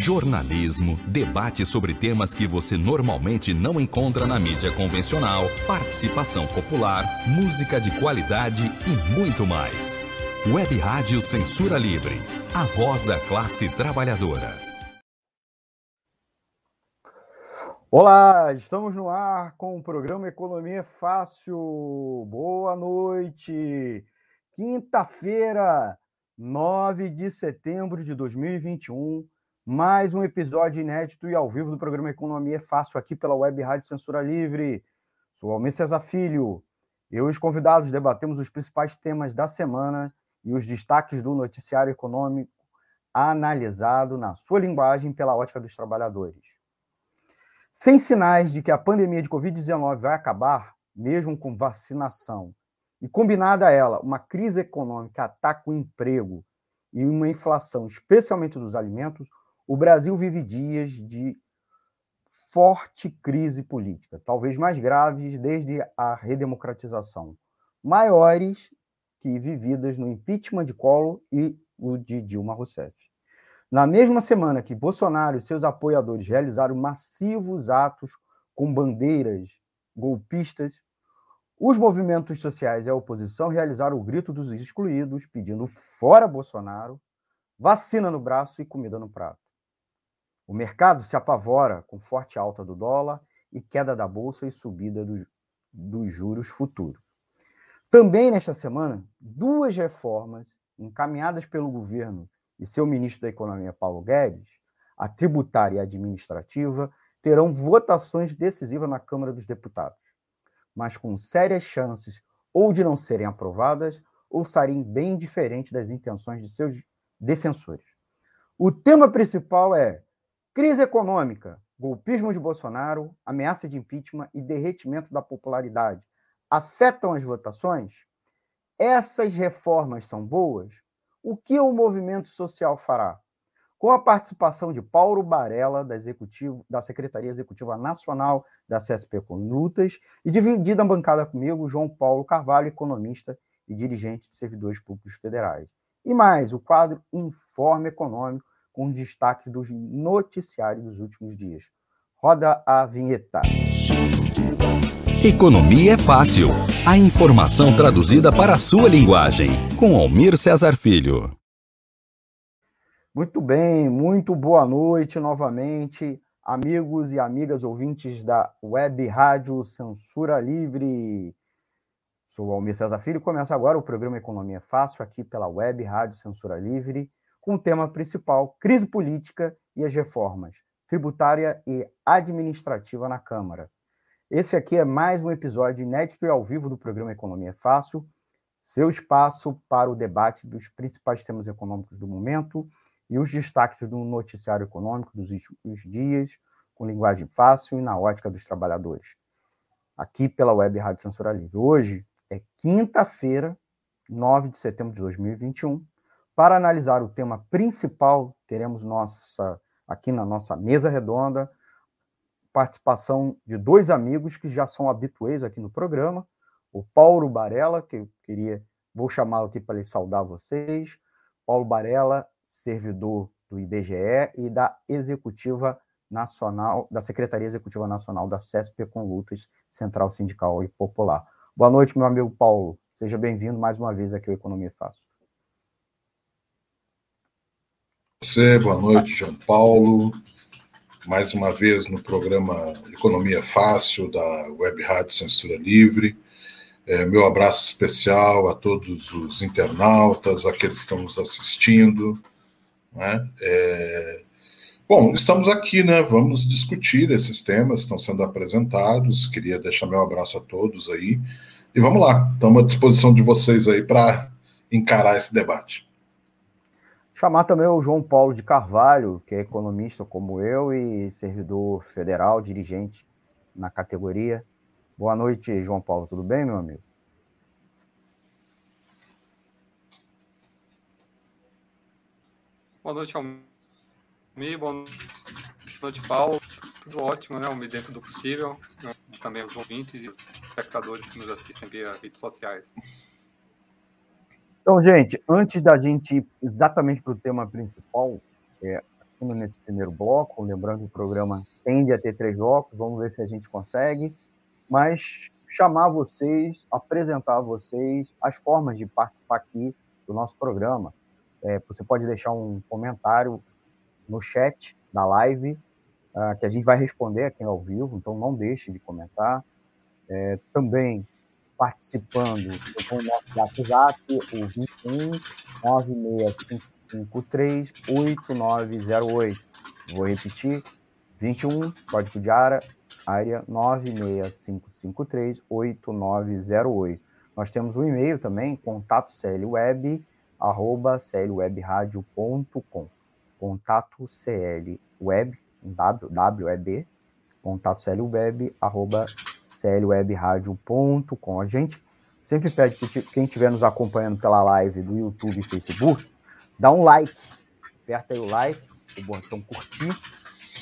jornalismo, debate sobre temas que você normalmente não encontra na mídia convencional, participação popular, música de qualidade e muito mais. Web Rádio Censura Livre, a voz da classe trabalhadora. Olá, estamos no ar com o programa Economia Fácil. Boa noite. Quinta-feira, 9 de setembro de 2021, mais um episódio inédito e ao vivo do programa Economia Fácil aqui pela Web Rádio Censura Livre. Sou Almir Cesar Filho. Eu e os convidados debatemos os principais temas da semana e os destaques do noticiário econômico analisado na sua linguagem pela ótica dos trabalhadores. Sem sinais de que a pandemia de Covid-19 vai acabar, mesmo com vacinação, e combinada a ela uma crise econômica ataca o emprego e uma inflação, especialmente dos alimentos, o Brasil vive dias de forte crise política, talvez mais graves desde a redemocratização, maiores que vividas no impeachment de Collor e o de Dilma Rousseff. Na mesma semana que Bolsonaro e seus apoiadores realizaram massivos atos com bandeiras golpistas, os movimentos sociais e a oposição realizaram o grito dos excluídos, pedindo fora Bolsonaro, vacina no braço e comida no prato. O mercado se apavora com forte alta do dólar e queda da bolsa e subida dos, dos juros futuros. Também nesta semana, duas reformas encaminhadas pelo governo e seu ministro da Economia, Paulo Guedes, a tributária e a administrativa, terão votações decisivas na Câmara dos Deputados, mas com sérias chances ou de não serem aprovadas ou saírem bem diferente das intenções de seus defensores. O tema principal é crise econômica, golpismo de Bolsonaro, ameaça de impeachment e derretimento da popularidade afetam as votações? Essas reformas são boas? O que o movimento social fará? Com a participação de Paulo Barella, da, executivo, da Secretaria Executiva Nacional da CSP Condutas, e dividida a bancada comigo, João Paulo Carvalho, economista e dirigente de servidores públicos federais. E mais, o quadro Informe Econômico, com destaque dos noticiários dos últimos dias. Roda a vinheta. Economia é fácil. A informação traduzida para a sua linguagem. Com Almir Cesar Filho. Muito bem, muito boa noite novamente, amigos e amigas ouvintes da Web Rádio Censura Livre. Sou Almir Cesar Filho e começa agora o programa Economia Fácil aqui pela Web Rádio Censura Livre, com o tema principal: crise política e as reformas tributária e administrativa na Câmara. Esse aqui é mais um episódio inédito e ao vivo do programa Economia Fácil, seu espaço para o debate dos principais temas econômicos do momento e os destaques do noticiário econômico dos últimos dias, com linguagem fácil e na ótica dos trabalhadores. Aqui pela Web Rádio Censura Livre. Hoje é quinta-feira, 9 de setembro de 2021. Para analisar o tema principal, teremos nossa aqui na nossa mesa redonda participação de dois amigos que já são habituês aqui no programa, o Paulo Barella, que eu queria, vou chamá-lo aqui para lhe saudar vocês, Paulo Barella, servidor do IBGE e da Executiva Nacional, da Secretaria Executiva Nacional da CESP com Lutas, Central Sindical e Popular. Boa noite, meu amigo Paulo. Seja bem-vindo mais uma vez aqui ao Economia Fácil. Você, boa noite, João Paulo mais uma vez no programa Economia Fácil da Web Rádio Censura Livre. É, meu abraço especial a todos os internautas, aqueles que estão nos assistindo. Né? É... Bom, estamos aqui, né? Vamos discutir esses temas, estão sendo apresentados. Queria deixar meu abraço a todos aí. E vamos lá, estamos à disposição de vocês aí para encarar esse debate. Chamar também o João Paulo de Carvalho, que é economista como eu e servidor federal, dirigente na categoria. Boa noite, João Paulo. Tudo bem, meu amigo? Boa noite, Almir. Boa noite, Paulo. Tudo ótimo, né? Almir, dentro do possível. Também os ouvintes e os espectadores que nos assistem via redes sociais. Então, gente, antes da gente ir exatamente para o tema principal, é, nesse primeiro bloco, lembrando que o programa tende a ter três blocos, vamos ver se a gente consegue, mas chamar vocês, apresentar vocês as formas de participar aqui do nosso programa. É, você pode deixar um comentário no chat da live, uh, que a gente vai responder aqui ao vivo, então não deixe de comentar. É, também participando com o nosso WhatsApp, o 21 96553 8908. Vou repetir, 21, código de área, área 96553 8908. Nós temos um e-mail também, contato clweb, arroba clwebradio.com. Contato clweb, web, contato clweb, arroba clwebradio.com. A gente sempre pede que quem estiver nos acompanhando pela live do YouTube e Facebook, dá um like, aperta aí o like, o botão curtir,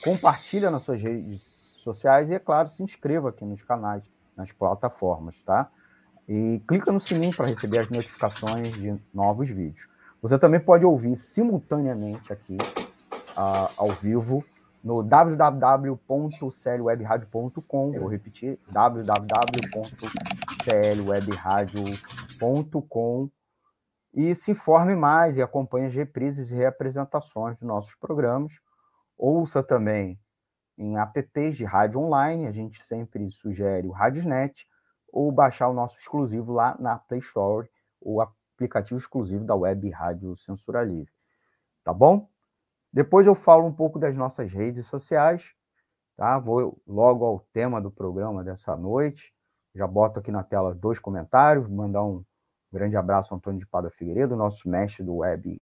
compartilha nas suas redes sociais e, é claro, se inscreva aqui nos canais, nas plataformas, tá? E clica no sininho para receber as notificações de novos vídeos. Você também pode ouvir simultaneamente aqui, uh, ao vivo, no www.clwebradio.com. Vou repetir: www.clwebradio.com. E se informe mais e acompanhe as reprises e reapresentações dos nossos programas. Ouça também em apps de rádio online, a gente sempre sugere o Radiosnet, ou baixar o nosso exclusivo lá na Play Store, o aplicativo exclusivo da Web Rádio Censura Livre. Tá bom? Depois eu falo um pouco das nossas redes sociais, tá? Vou logo ao tema do programa dessa noite. Já boto aqui na tela dois comentários, mandar um grande abraço ao Antônio de Pada Figueiredo, nosso mestre do web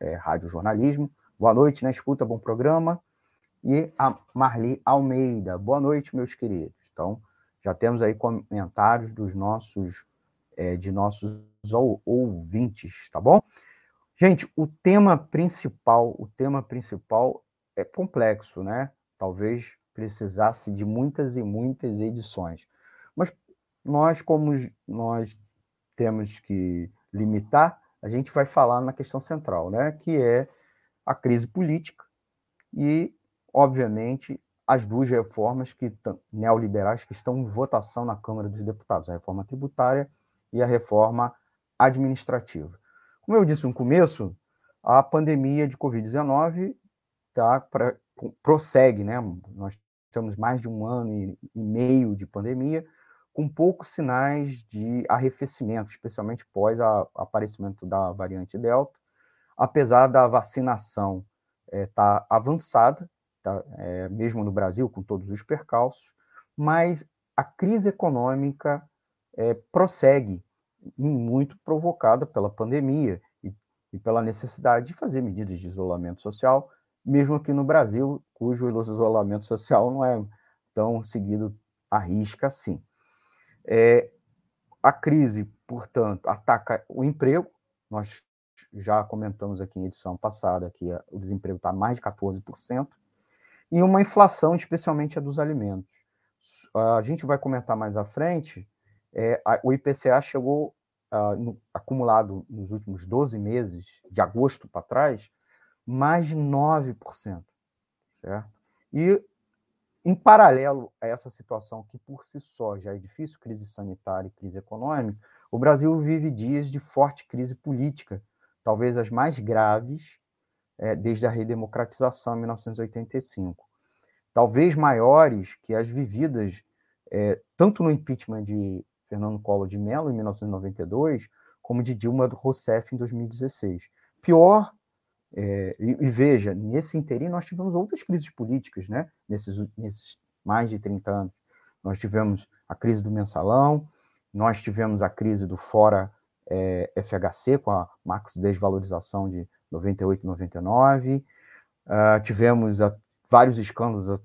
é, rádio jornalismo. Boa noite na escuta, bom programa. E a Marli Almeida. Boa noite, meus queridos. Então, já temos aí comentários dos nossos é, de nossos ouvintes, tá bom? Gente, o tema principal, o tema principal é complexo, né? Talvez precisasse de muitas e muitas edições. Mas nós, como nós temos que limitar, a gente vai falar na questão central, né? Que é a crise política e, obviamente, as duas reformas que neoliberais que estão em votação na Câmara dos Deputados, a reforma tributária e a reforma administrativa. Como eu disse no começo, a pandemia de Covid-19 tá, prossegue, né? Nós temos mais de um ano e, e meio de pandemia, com poucos sinais de arrefecimento, especialmente pós o aparecimento da variante Delta, apesar da vacinação estar é, tá avançada, tá, é, mesmo no Brasil, com todos os percalços, mas a crise econômica é, prossegue muito provocada pela pandemia e, e pela necessidade de fazer medidas de isolamento social, mesmo aqui no Brasil, cujo isolamento social não é tão seguido à risca assim. É, a crise, portanto, ataca o emprego. Nós já comentamos aqui em edição passada que o desemprego está mais de 14%, e uma inflação, especialmente a dos alimentos. A gente vai comentar mais à frente, é, a, o IPCA chegou uh, no, acumulado nos últimos 12 meses, de agosto para trás, mais de 9%. Certo? E, em paralelo a essa situação, que por si só já é difícil crise sanitária e crise econômica, o Brasil vive dias de forte crise política, talvez as mais graves é, desde a redemocratização em 1985. Talvez maiores que as vividas é, tanto no impeachment de Fernando Collor de Mello, em 1992, como de Dilma Rousseff, em 2016. Pior, é, e, e, veja, nesse interim nós tivemos outras crises políticas, né? nesses, nesses mais de 30 anos. Nós tivemos a crise do mensalão, nós tivemos a crise do Fora é, FHC, com a max desvalorização de 98 e 99, uh, tivemos a, vários escândalos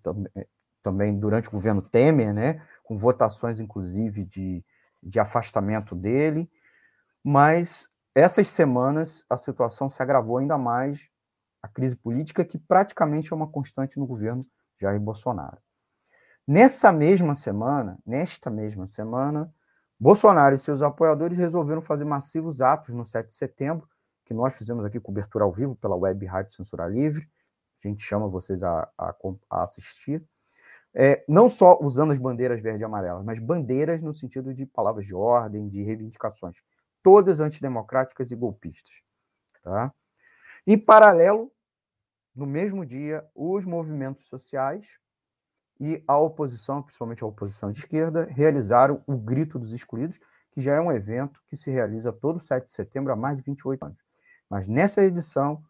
também durante o governo Temer, né? com votações, inclusive, de de afastamento dele, mas essas semanas a situação se agravou ainda mais, a crise política, que praticamente é uma constante no governo Jair Bolsonaro. Nessa mesma semana, nesta mesma semana, Bolsonaro e seus apoiadores resolveram fazer massivos atos no 7 de setembro, que nós fizemos aqui cobertura ao vivo pela Web Rádio Censura Livre, a gente chama vocês a, a, a assistir. É, não só usando as bandeiras verde e amarela, mas bandeiras no sentido de palavras de ordem, de reivindicações, todas antidemocráticas e golpistas. Tá? Em paralelo, no mesmo dia, os movimentos sociais e a oposição, principalmente a oposição de esquerda, realizaram o Grito dos Excluídos, que já é um evento que se realiza todo 7 de setembro há mais de 28 anos. Mas nessa edição,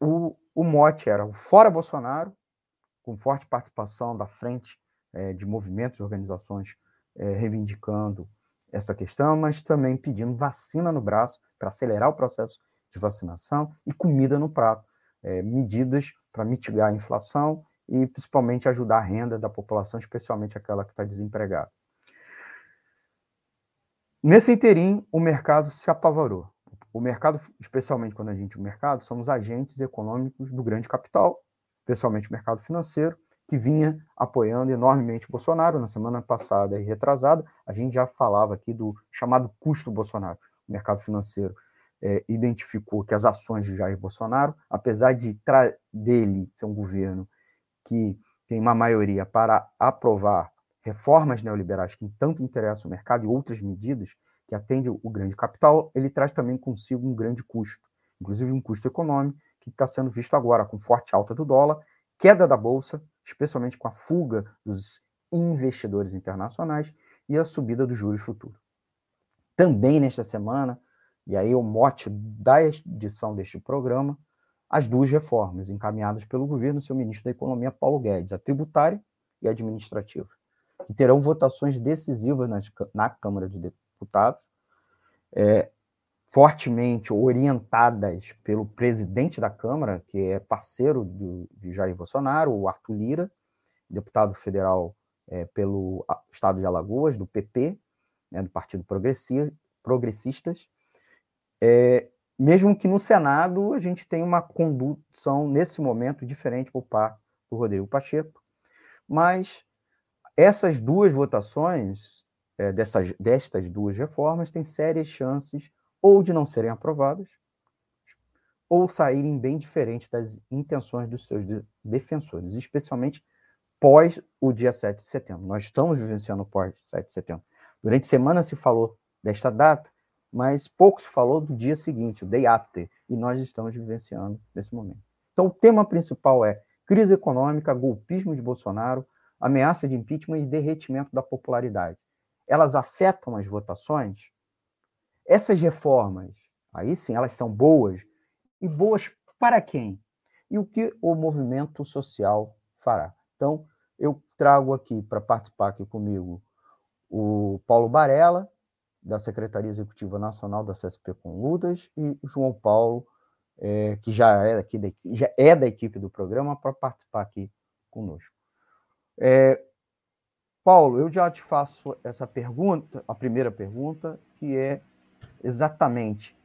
o, o mote era o Fora Bolsonaro, com forte participação da frente é, de movimentos e organizações é, reivindicando essa questão, mas também pedindo vacina no braço para acelerar o processo de vacinação e comida no prato, é, medidas para mitigar a inflação e principalmente ajudar a renda da população, especialmente aquela que está desempregada. Nesse interim, o mercado se apavorou. O mercado, especialmente quando a gente o mercado, somos agentes econômicos do grande capital, especialmente o mercado financeiro, que vinha apoiando enormemente Bolsonaro. Na semana passada e retrasada, a gente já falava aqui do chamado custo Bolsonaro. O mercado financeiro é, identificou que as ações de Jair Bolsonaro, apesar de dele ser um governo que tem uma maioria para aprovar reformas neoliberais que tanto interessam o mercado e outras medidas que atendem o grande capital, ele traz também consigo um grande custo, inclusive um custo econômico que está sendo visto agora com forte alta do dólar, queda da bolsa, especialmente com a fuga dos investidores internacionais e a subida dos juros futuros. Também nesta semana, e aí o mote da edição deste programa, as duas reformas encaminhadas pelo governo, seu ministro da Economia, Paulo Guedes, a tributária e a administrativa, que terão votações decisivas nas, na Câmara de Deputados, é, fortemente orientadas pelo presidente da Câmara, que é parceiro do, de Jair Bolsonaro, o Arthur Lira, deputado federal é, pelo estado de Alagoas, do PP, né, do Partido Progressistas, é, mesmo que no Senado a gente tenha uma condução, nesse momento, diferente por parte do Rodrigo Pacheco, mas essas duas votações, é, dessas, destas duas reformas, têm sérias chances ou de não serem aprovadas, ou saírem bem diferentes das intenções dos seus defensores, especialmente pós o dia 7 de setembro. Nós estamos vivenciando o pós 7 de setembro. Durante semana se falou desta data, mas pouco se falou do dia seguinte, o day after, e nós estamos vivenciando nesse momento. Então, o tema principal é crise econômica, golpismo de Bolsonaro, ameaça de impeachment e derretimento da popularidade. Elas afetam as votações? Essas reformas, aí sim, elas são boas, e boas para quem? E o que o movimento social fará? Então, eu trago aqui para participar aqui comigo o Paulo Barella, da Secretaria Executiva Nacional da CSP com Ludas, e o João Paulo, é, que já é, aqui da, já é da equipe do programa, para participar aqui conosco. É, Paulo, eu já te faço essa pergunta, a primeira pergunta, que é exatamente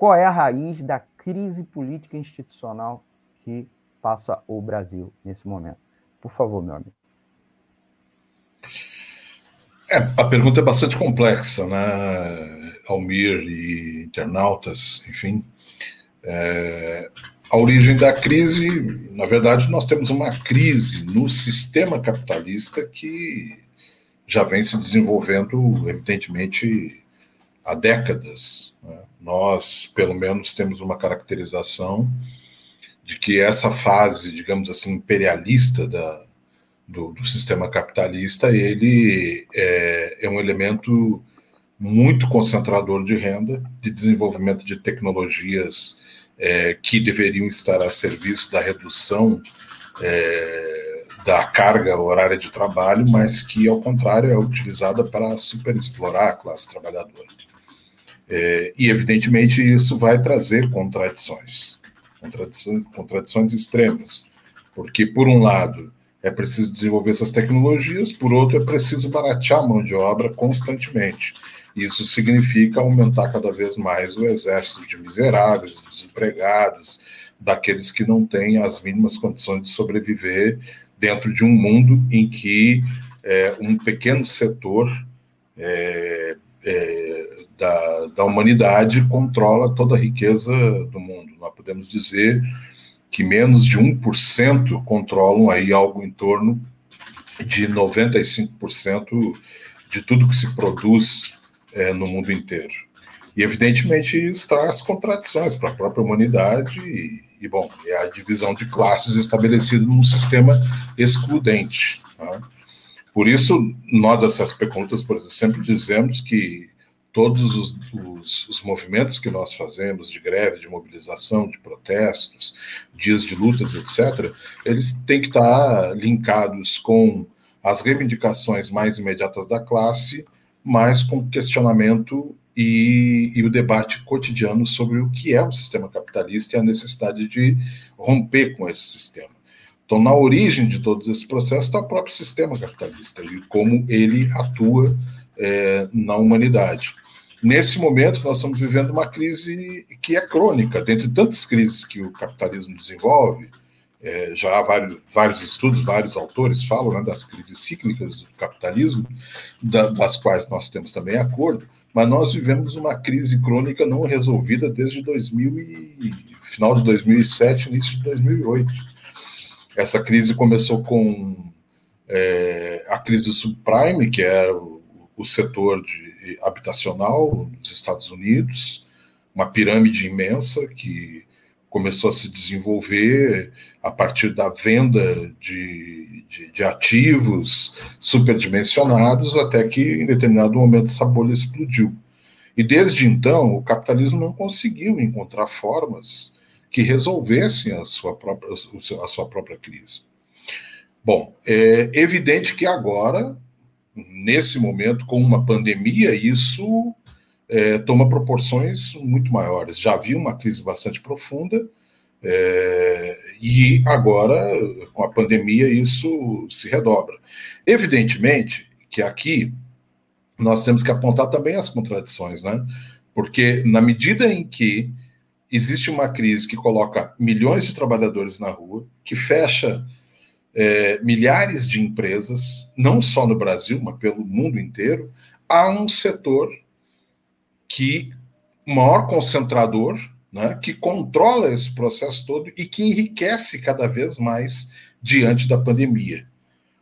qual é a raiz da crise política institucional que passa o Brasil nesse momento? Por favor, meu amigo. É, a pergunta é bastante complexa, né, Almir e internautas, enfim. É, a origem da crise, na verdade, nós temos uma crise no sistema capitalista que já vem se desenvolvendo, evidentemente, há décadas. Né? Nós, pelo menos, temos uma caracterização de que essa fase, digamos assim, imperialista da, do, do sistema capitalista, ele é, é um elemento muito concentrador de renda, de desenvolvimento de tecnologias é, que deveriam estar a serviço da redução é, da carga horária de trabalho, mas que, ao contrário, é utilizada para superexplorar a classe trabalhadora. É, e, evidentemente, isso vai trazer contradições, contradições, contradições extremas, porque, por um lado, é preciso desenvolver essas tecnologias, por outro, é preciso baratear a mão de obra constantemente. Isso significa aumentar cada vez mais o exército de miseráveis, desempregados, daqueles que não têm as mínimas condições de sobreviver dentro de um mundo em que é, um pequeno setor é, é, da, da humanidade controla toda a riqueza do mundo. Nós podemos dizer que menos de 1% controlam aí algo em torno de 95% de tudo que se produz é, no mundo inteiro. E, evidentemente, isso traz contradições para a própria humanidade e, e, bom, é a divisão de classes estabelecida num sistema excludente. Tá? Por isso, nós, dessas perguntas, por exemplo, sempre dizemos que todos os, os, os, movimentos que nós fazemos de greve, de mobilização, de protestos, dias de lutas, etc., eles têm que estar linkados com as reivindicações mais imediatas da classe, mas com questionamento e, e, o debate cotidiano sobre o que é o sistema capitalista e a necessidade de romper com esse sistema. Então, na origem de todos esses processos está o próprio sistema capitalista e como ele atua é, na humanidade. Nesse momento, nós estamos vivendo uma crise que é crônica, dentre tantas crises que o capitalismo desenvolve, é, já há vários, vários, estudos, vários autores falam né, das crises cíclicas do capitalismo, da, das quais nós temos também acordo, mas nós vivemos uma crise crônica não resolvida desde 2000 e, final de 2007, início de 2008. Essa crise começou com é, a crise subprime, que era o, setor de habitacional nos Estados Unidos, uma pirâmide imensa que começou a se desenvolver a partir da venda de, de, de, ativos superdimensionados, até que em determinado momento essa bolha explodiu. E desde então, o capitalismo não conseguiu encontrar formas que resolvessem a sua própria, a sua própria crise. Bom, é evidente que agora nesse momento, com uma pandemia, isso é, toma proporções muito maiores. Já havia uma crise bastante profunda, é, e agora, com a pandemia, isso se redobra. Evidentemente que aqui nós temos que apontar também as contradições, né? Porque na medida em que existe uma crise que coloca milhões de trabalhadores na rua, que fecha é, milhares de empresas, não só no Brasil, mas pelo mundo inteiro, há um setor que maior concentrador, né, que controla esse processo todo e que enriquece cada vez mais diante da pandemia.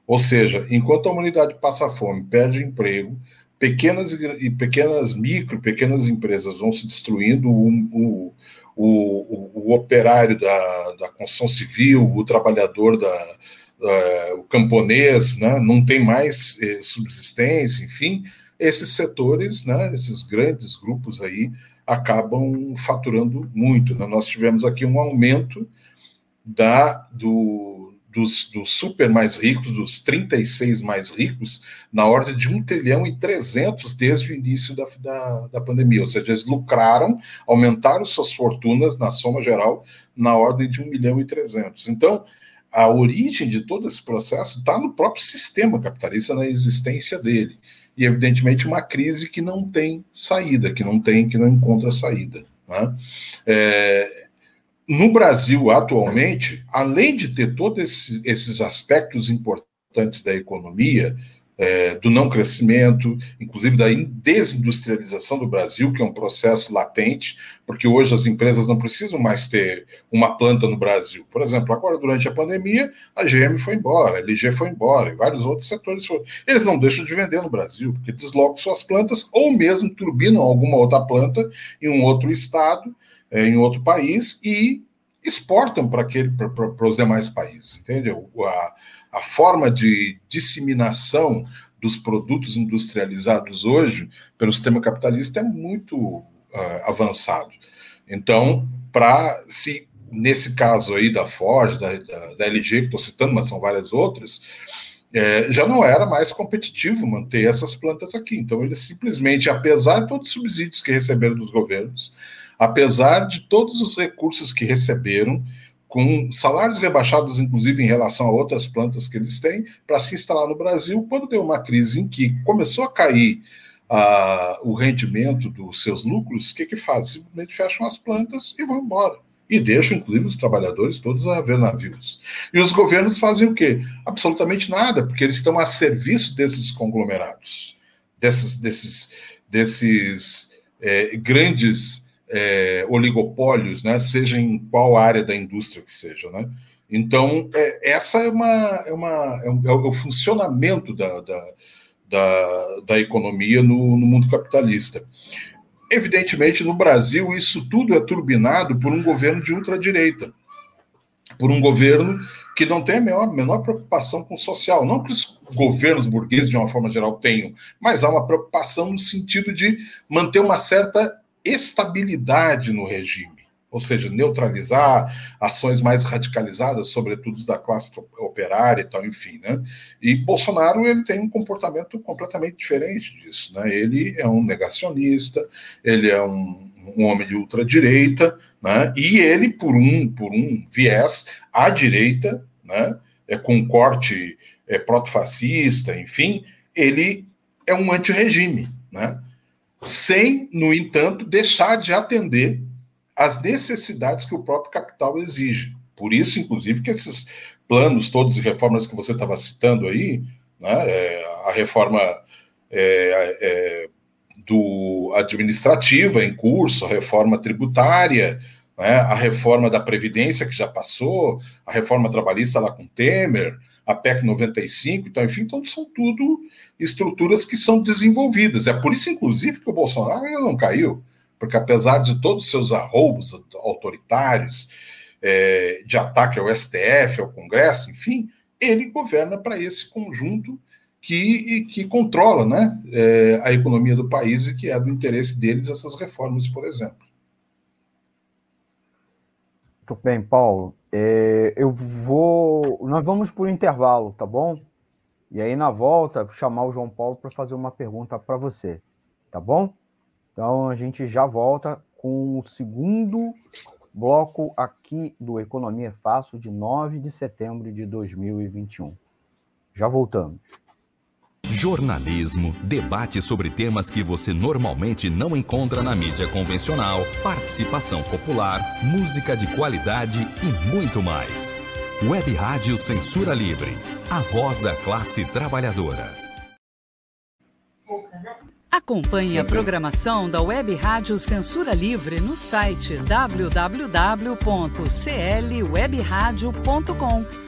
Ou seja, enquanto a humanidade passa fome, perde emprego, pequenas e pequenas micro, pequenas empresas vão se destruindo, o, o, o, o operário da, da construção civil, o trabalhador da, o camponês, né, não tem mais eh, subsistência, enfim, esses setores, né, esses grandes grupos aí, acabam faturando muito. Né? Nós tivemos aqui um aumento da, do, dos, dos, super mais ricos, dos 36 mais ricos, na ordem de 1 trilhão e 300 desde o início da, da, da pandemia. Ou seja, eles lucraram, aumentaram suas fortunas na soma geral na ordem de 1 milhão e 300. Então, a origem de todo esse processo está no próprio sistema capitalista, na existência dele. E, evidentemente, uma crise que não tem saída, que não tem, que não encontra saída. Né? É, no Brasil, atualmente, além de ter todos esses, esses aspectos importantes da economia, é, do não crescimento, inclusive da desindustrialização do Brasil, que é um processo latente, porque hoje as empresas não precisam mais ter uma planta no Brasil. Por exemplo, agora durante a pandemia, a GM foi embora, a LG foi embora, e vários outros setores foram. Eles não deixam de vender no Brasil, porque deslocam suas plantas ou mesmo turbinam alguma outra planta em um outro estado, é, em outro país e exportam para os demais países, entendeu? A, a forma de disseminação dos produtos industrializados hoje pelo sistema capitalista é muito uh, avançado. Então, para se nesse caso aí da Ford, da, da, da LG, que estou citando, mas são várias outras, é, já não era mais competitivo manter essas plantas aqui. Então, eles simplesmente, apesar de todos os subsídios que receberam dos governos, apesar de todos os recursos que receberam, com salários rebaixados, inclusive em relação a outras plantas que eles têm, para se instalar no Brasil, quando deu uma crise em que começou a cair uh, o rendimento dos seus lucros, o que, que faz? Simplesmente fecham as plantas e vão embora. E deixam, inclusive, os trabalhadores todos a ver navios. E os governos fazem o quê? Absolutamente nada, porque eles estão a serviço desses conglomerados, desses, desses, desses é, grandes é, oligopólios, né? seja em qual área da indústria que seja. Né? Então, é, essa é, uma, é, uma, é, um, é o funcionamento da, da, da, da economia no, no mundo capitalista. Evidentemente, no Brasil, isso tudo é turbinado por um governo de ultradireita, por um governo que não tem a menor, menor preocupação com o social. Não que os governos burgueses, de uma forma geral, tenham, mas há uma preocupação no sentido de manter uma certa estabilidade no regime ou seja, neutralizar ações mais radicalizadas, sobretudo da classe operária e tal, enfim, né? E Bolsonaro ele tem um comportamento completamente diferente disso, né? Ele é um negacionista, ele é um, um homem de ultradireita, né? E ele por um por um viés à direita, né? É com corte é, proto-fascista, enfim, ele é um anti-regime, né? Sem, no entanto, deixar de atender as necessidades que o próprio capital exige. Por isso, inclusive, que esses planos todos e reformas que você estava citando aí, né, é, a reforma é, é, do administrativa em curso, a reforma tributária, né, a reforma da Previdência que já passou, a reforma trabalhista lá com Temer, a PEC 95, então, enfim, então são tudo estruturas que são desenvolvidas. É por isso, inclusive, que o Bolsonaro não caiu porque apesar de todos os seus arroubos autoritários, é, de ataque ao STF, ao Congresso, enfim, ele governa para esse conjunto que, que controla né, é, a economia do país e que é do interesse deles essas reformas, por exemplo. Muito bem, Paulo. É, eu vou. Nós vamos por intervalo, tá bom? E aí, na volta, chamar o João Paulo para fazer uma pergunta para você, tá bom? Então a gente já volta com o segundo bloco aqui do Economia Fácil de 9 de setembro de 2021. Já voltamos. Jornalismo, debate sobre temas que você normalmente não encontra na mídia convencional, participação popular, música de qualidade e muito mais. Web Rádio Censura Livre, a voz da classe trabalhadora. Acompanhe a programação da Web Rádio Censura Livre no site www.clwebradio.com,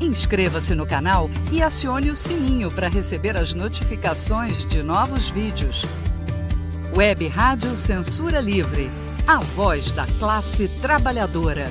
Inscreva-se no canal e acione o sininho para receber as notificações de novos vídeos. Web Rádio Censura Livre. A voz da classe trabalhadora.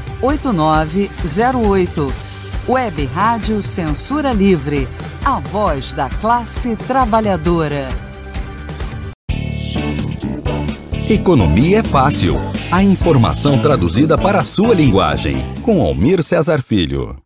8908. Web Rádio Censura Livre, a voz da classe trabalhadora. Economia é fácil. A informação traduzida para a sua linguagem. Com Almir Cesar Filho.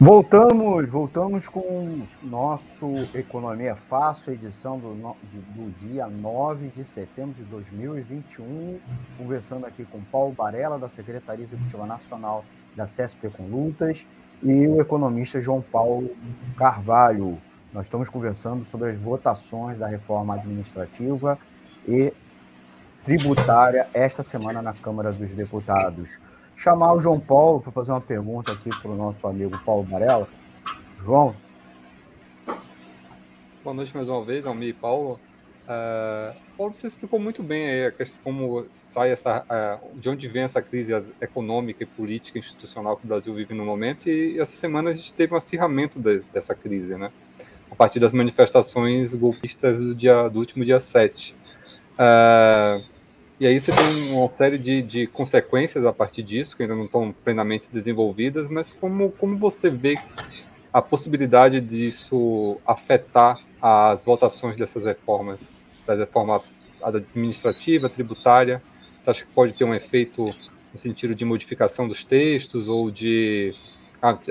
Voltamos, voltamos com nosso Economia Fácil, edição do, do dia 9 de setembro de 2021, conversando aqui com Paulo Barella, da Secretaria Executiva Nacional da CSP com Lutas, e o economista João Paulo Carvalho. Nós estamos conversando sobre as votações da reforma administrativa e tributária esta semana na Câmara dos Deputados chamar o João Paulo para fazer uma pergunta aqui para o nosso amigo Paulo Varela. João. Boa noite mais uma vez, Almir e Paulo. Uh, Paulo, você explicou muito bem aí a questão, como sai essa, uh, de onde vem essa crise econômica e política institucional que o Brasil vive no momento, e essa semana a gente teve um acirramento de, dessa crise, né? A partir das manifestações golpistas do, dia, do último dia 7. Uh, e aí você tem uma série de, de consequências a partir disso, que ainda não estão plenamente desenvolvidas, mas como, como você vê a possibilidade disso afetar as votações dessas reformas, da reforma administrativa, tributária? Você acha que pode ter um efeito no sentido de modificação dos textos ou de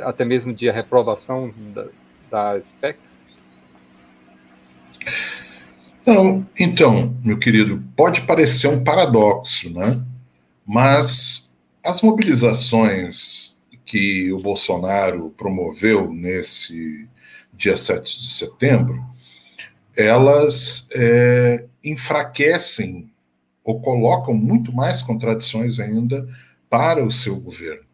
até mesmo de reprovação da, das PECs? Não, então, meu querido, pode parecer um paradoxo, né? Mas as mobilizações que o Bolsonaro promoveu nesse dia 7 de setembro, elas é, enfraquecem ou colocam muito mais contradições ainda para o seu governo.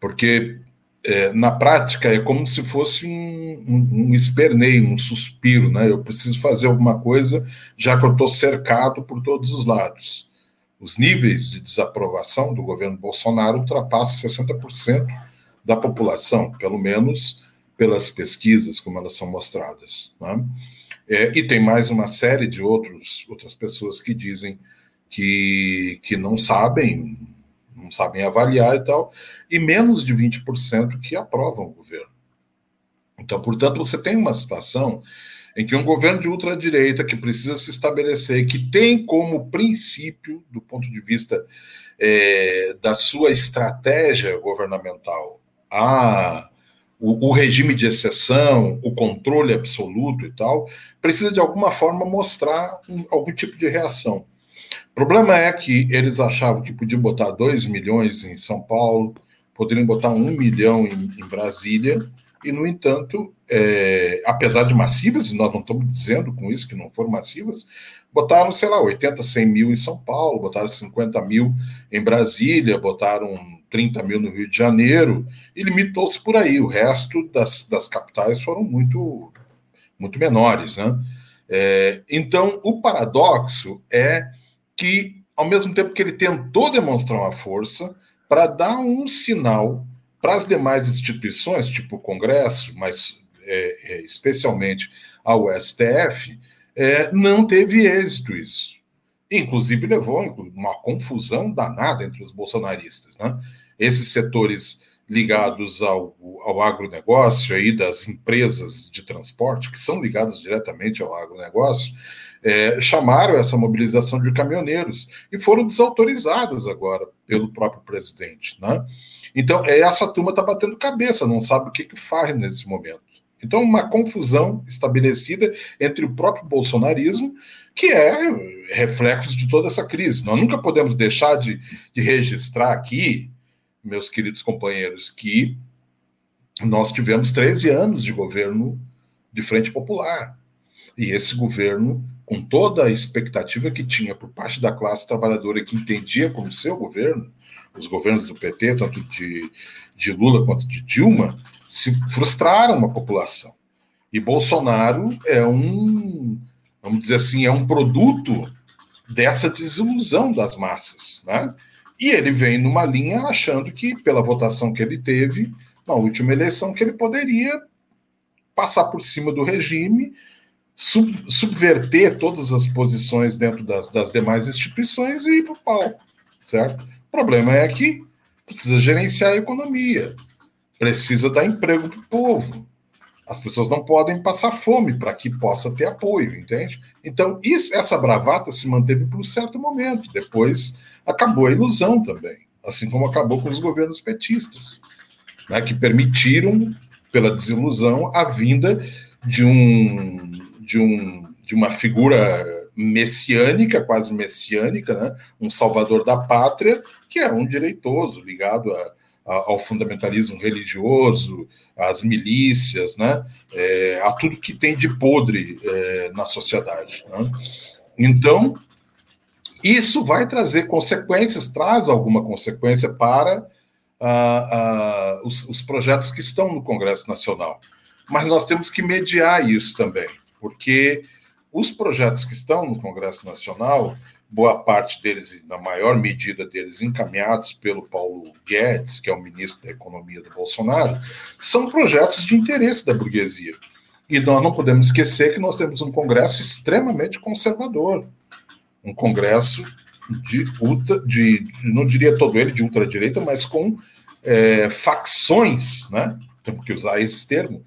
Porque é, na prática é como se fosse um, um, um, esperneio, um suspiro, né? Eu preciso fazer alguma coisa já que eu estou cercado por todos os lados. Os níveis de desaprovação do governo Bolsonaro ultrapassam 60% da população, pelo menos pelas pesquisas como elas são mostradas. Né? É, e tem mais uma série de outros, outras pessoas que dizem que, que não sabem não sabem avaliar e tal, e menos de 20% que aprovam o governo. Então, portanto, você tem uma situação em que um governo de ultradireita que precisa se estabelecer, que tem como princípio, do ponto de vista é, da sua estratégia governamental, a, o, o, regime de exceção, o controle absoluto e tal, precisa de alguma forma mostrar um, algum tipo de reação. O problema é que eles achavam que podiam botar 2 milhões em São Paulo, poderiam botar 1 um milhão em, em, Brasília, e, no entanto, é, apesar de massivas, e nós não estamos dizendo com isso que não foram massivas, botaram, sei lá, 80, 100 mil em São Paulo, botaram 50 mil em Brasília, botaram 30 mil no Rio de Janeiro, e limitou-se por aí. O resto das, das capitais foram muito, muito menores, né? É, então, o paradoxo é que, ao mesmo tempo que ele tentou demonstrar uma força, para dar um sinal para as demais instituições, tipo o Congresso, mas é, é, especialmente ao STF, é, não teve êxito isso. Inclusive levou uma confusão danada entre os bolsonaristas. Né? Esses setores ligados ao, ao agronegócio, aí das empresas de transporte, que são ligadas diretamente ao agronegócio, é, chamaram essa mobilização de caminhoneiros e foram desautorizados agora pelo próprio presidente. Né? Então, é, essa turma está batendo cabeça, não sabe o que, que faz nesse momento. Então, uma confusão estabelecida entre o próprio bolsonarismo, que é reflexo de toda essa crise. Nós nunca podemos deixar de, de registrar aqui, meus queridos companheiros, que nós tivemos 13 anos de governo de frente popular. E esse governo com toda a expectativa que tinha por parte da classe trabalhadora que entendia como seu governo, os governos do PT, tanto de, de Lula quanto de Dilma, se frustraram a população. E Bolsonaro é um, vamos dizer assim, é um produto dessa desilusão das massas, né? E ele vem numa linha achando que, pela votação que ele teve na última eleição, que ele poderia passar por cima do regime, sub, subverter todas as posições dentro das, das demais instituições e ir para o palco, certo? O problema é que precisa gerenciar a economia, precisa dar emprego para o povo. As pessoas não podem passar fome para que possa ter apoio, entende? Então, isso, essa bravata se manteve por um certo momento. Depois acabou a ilusão também, assim como acabou com os governos petistas, né, que permitiram, pela desilusão, a vinda de um, de um de uma figura messiânica, quase messiânica, né, um salvador da pátria, que é um direitoso ligado a, ao fundamentalismo religioso, às milícias, né, é, a tudo que tem de podre é, na sociedade. Né? Então, isso vai trazer consequências, traz alguma consequência para os, os projetos que estão no Congresso Nacional. Mas nós temos que mediar isso também, porque os projetos que estão no Congresso Nacional boa parte deles, na maior medida deles, encaminhados pelo Paulo Guedes, que é o ministro da Economia do Bolsonaro, são projetos de interesse da burguesia. E nós não podemos esquecer que nós temos um Congresso extremamente conservador, um Congresso de ultra, de, não diria todo ele de ultradireita, mas com é, facções, né? Temos que usar esse termo,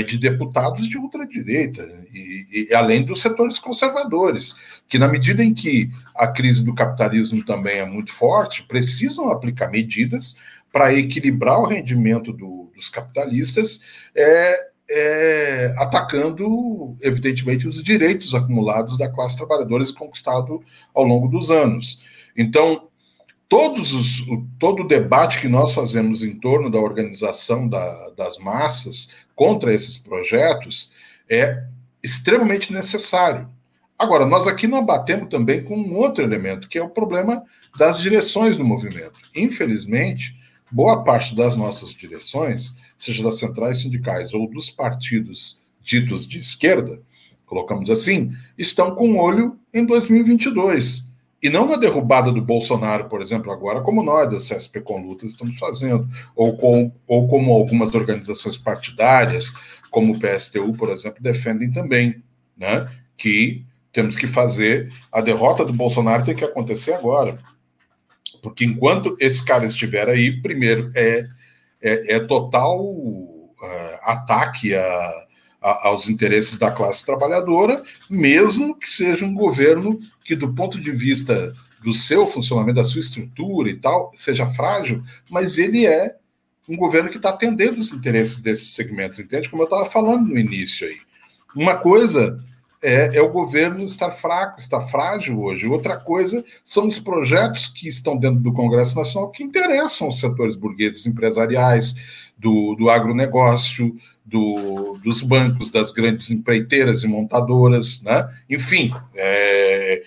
de deputados de ultradireita, e, e, além dos setores conservadores, que, na medida em que a crise do capitalismo também é muito forte, precisam aplicar medidas para equilibrar o rendimento do, dos capitalistas, é, é, atacando, evidentemente, os direitos acumulados da classe trabalhadora e conquistado ao longo dos anos. Então, todos os, todo o debate que nós fazemos em torno da organização da, das massas contra esses projetos é extremamente necessário. Agora, nós aqui não abatemos também com um outro elemento, que é o problema das direções do movimento. Infelizmente, boa parte das nossas direções, seja das centrais sindicais ou dos partidos ditos de esquerda, colocamos assim, estão com olho em 2022 e não na derrubada do Bolsonaro, por exemplo, agora, como nós da CSP com Lutas estamos fazendo, ou, com, ou como algumas organizações partidárias, como o PSTU, por exemplo, defendem também, né? Que temos que fazer a derrota do Bolsonaro tem que acontecer agora. Porque enquanto esse cara estiver aí, primeiro, é, é, é total uh, ataque a, aos interesses da classe trabalhadora, mesmo que seja um governo que, do ponto de vista do seu funcionamento, da sua estrutura e tal, seja frágil, mas ele é um governo que está atendendo os interesses desses segmentos, entende? Como eu estava falando no início aí. Uma coisa é, é, o governo estar fraco, estar frágil hoje. Outra coisa são os projetos que estão dentro do Congresso Nacional que interessam os setores burgueses empresariais, do, do agronegócio, do, dos bancos, das grandes empreiteiras e montadoras, né? Enfim, é,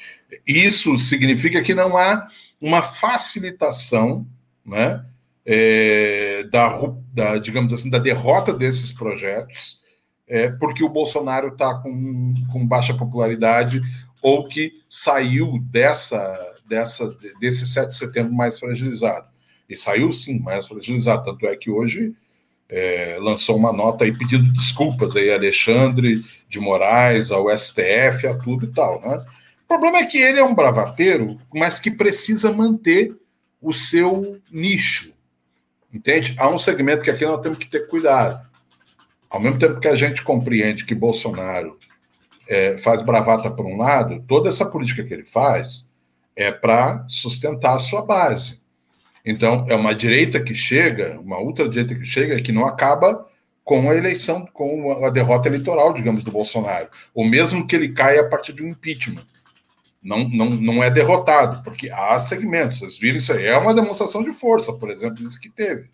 isso significa que não há uma facilitação, né? É, da, da, digamos assim, da derrota desses projetos, é, porque o Bolsonaro está com, com baixa popularidade ou que saiu dessa, dessa, desse 7 de setembro mais fragilizado. E saiu sim mais fragilizado, tanto é que hoje é, lançou uma nota aí pedindo desculpas aí a Alexandre de Moraes, ao STF, a tudo e tal, né? O problema é que ele é um bravateiro, mas que precisa manter o seu nicho, entende? Há um segmento que aqui nós temos que ter cuidado. Ao mesmo tempo que a gente compreende que Bolsonaro é, faz bravata por um lado, toda essa política que ele faz é para sustentar a sua base. Então, é uma direita que chega, uma ultradireita que chega, que não acaba com a eleição, com a derrota eleitoral, digamos, do Bolsonaro. Ou mesmo que ele caia a partir de um impeachment. Não, não, não é derrotado, porque há segmentos. Vocês viram isso aí? É uma demonstração de força, por exemplo, isso que teve.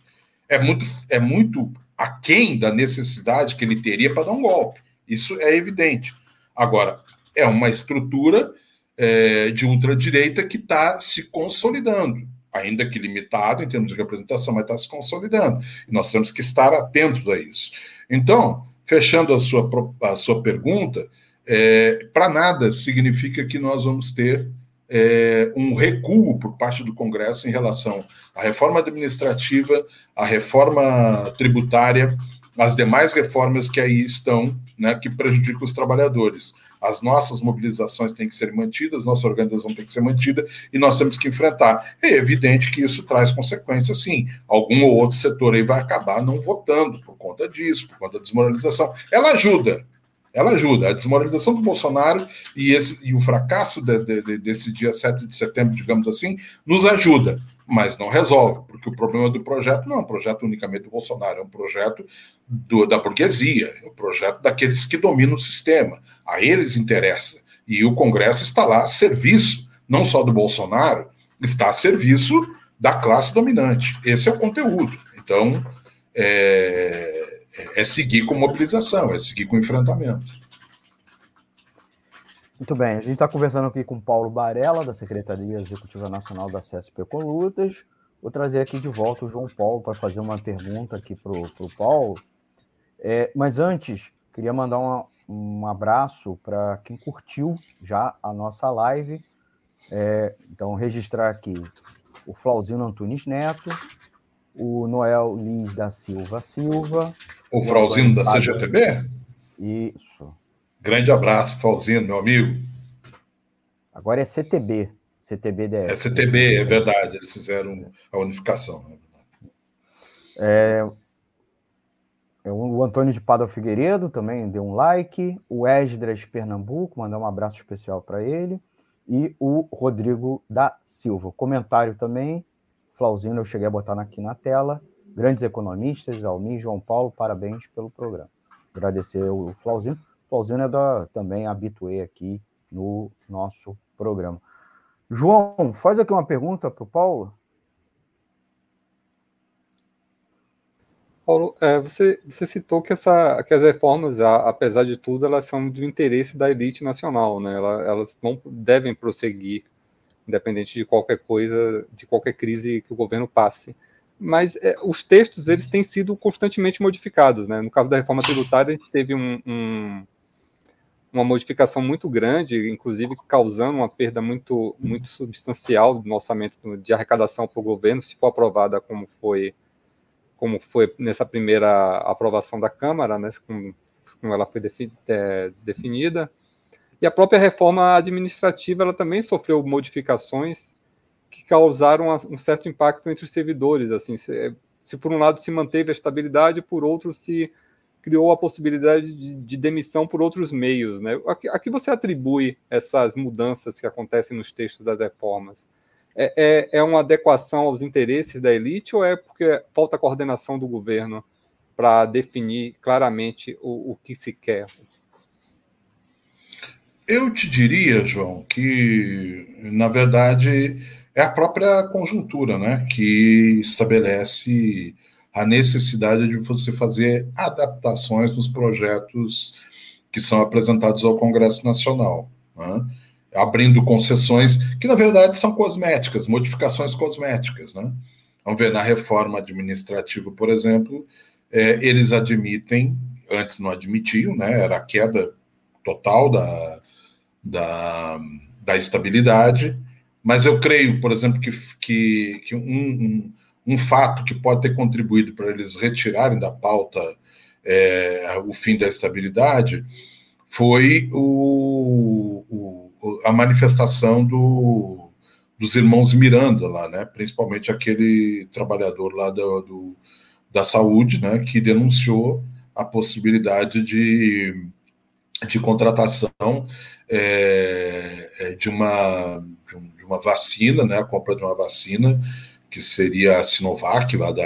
É muito, é muito aquém da necessidade que ele teria para dar um golpe. Isso é evidente. Agora, é uma estrutura é, de ultradireita que está se consolidando ainda que limitado em termos de representação, mas está se consolidando. E nós temos que estar atentos a isso. Então, fechando a sua, a sua pergunta, é, para nada significa que nós vamos ter é, um recuo por parte do Congresso em relação à reforma administrativa, à reforma tributária, às demais reformas que aí estão, né, que prejudicam os trabalhadores. As nossas mobilizações têm que ser mantidas, nossa organização tem que ser mantida e nós temos que enfrentar. É evidente que isso traz consequências, sim. Algum ou outro setor aí vai acabar não votando por conta disso, por conta da desmoralização. Ela ajuda, ela ajuda. A desmoralização do Bolsonaro e, esse, e o fracasso de, de, de, desse dia 7 de setembro, digamos assim, nos ajuda, mas não resolve, porque o problema do projeto não é um projeto unicamente do Bolsonaro, é um projeto do, da burguesia, é um projeto daqueles que dominam o sistema. A eles interessa. E o Congresso está lá a serviço, não só do Bolsonaro, está a serviço da classe dominante. Esse é o conteúdo. Então, é, é, seguir com mobilização, é seguir com enfrentamento. Muito bem, a gente está conversando aqui com Paulo Barella, da Secretaria Executiva Nacional da CSP Colutas. Vou trazer aqui de volta o João Paulo para fazer uma pergunta aqui para o Paulo. É, mas antes, queria mandar uma, um abraço para quem curtiu já a nossa live. É, então, registrar aqui o Flauzino Antunes Neto, o Noel Liz da Silva Silva, o Frauzino da CGTB? Isso. Grande abraço, Frauzino, meu amigo. Agora é CTB. CTB-DS. É CTB, é verdade. Eles fizeram a unificação. Né? É, o Antônio de Padua Figueiredo também deu um like. O Esdras Pernambuco, mandar um abraço especial para ele. E o Rodrigo da Silva. Comentário também. Flauzino, eu cheguei a botar aqui na tela grandes economistas, Almir João Paulo, parabéns pelo programa. Agradecer o Flauzino. O Flauzino é da, também habituê aqui no nosso programa. João, faz aqui uma pergunta para o Paulo. Paulo, é, você, você, citou que, essa, que as reformas, apesar de tudo, elas são do interesse da elite nacional, né? Elas, elas devem prosseguir, independente de qualquer coisa, de qualquer crise que o governo passe mas é, os textos eles têm sido constantemente modificados, né? No caso da reforma tributária, a gente teve um, um, uma modificação muito grande, inclusive causando uma perda muito, muito substancial no orçamento de arrecadação para o governo, se for aprovada como foi, como foi nessa primeira aprovação da Câmara, né? Como, como ela foi é, definida. E a própria reforma administrativa ela também sofreu modificações causaram um certo impacto entre os servidores. Assim, se, se, por um lado se manteve a estabilidade, por outro se criou a possibilidade de, de demissão por outros meios. Né? A, a, que você atribui essas mudanças que acontecem nos textos das reformas? É, é, é uma adequação aos interesses da elite ou é porque falta coordenação do governo para definir claramente o, o que se quer? Eu te diria, João, que, na verdade, é a própria conjuntura, né, que estabelece a necessidade de você fazer adaptações nos projetos que são apresentados ao Congresso Nacional, né? Abrindo concessões que na verdade são cosméticas, modificações cosméticas, né? Vamos ver na reforma administrativa, por exemplo, é, eles admitem, antes não admitiam, né? Era a queda total da, da, da estabilidade mas eu creio, por exemplo, que, que, que um, um, um, fato que pode ter contribuído para eles retirarem da pauta é, o fim da estabilidade foi o, o, a manifestação do, dos irmãos Miranda lá, né? principalmente aquele trabalhador lá do, do, da saúde, né? que denunciou a possibilidade de, de contratação é, é de uma uma vacina, né, a compra de uma vacina, que seria a Sinovac, lá da,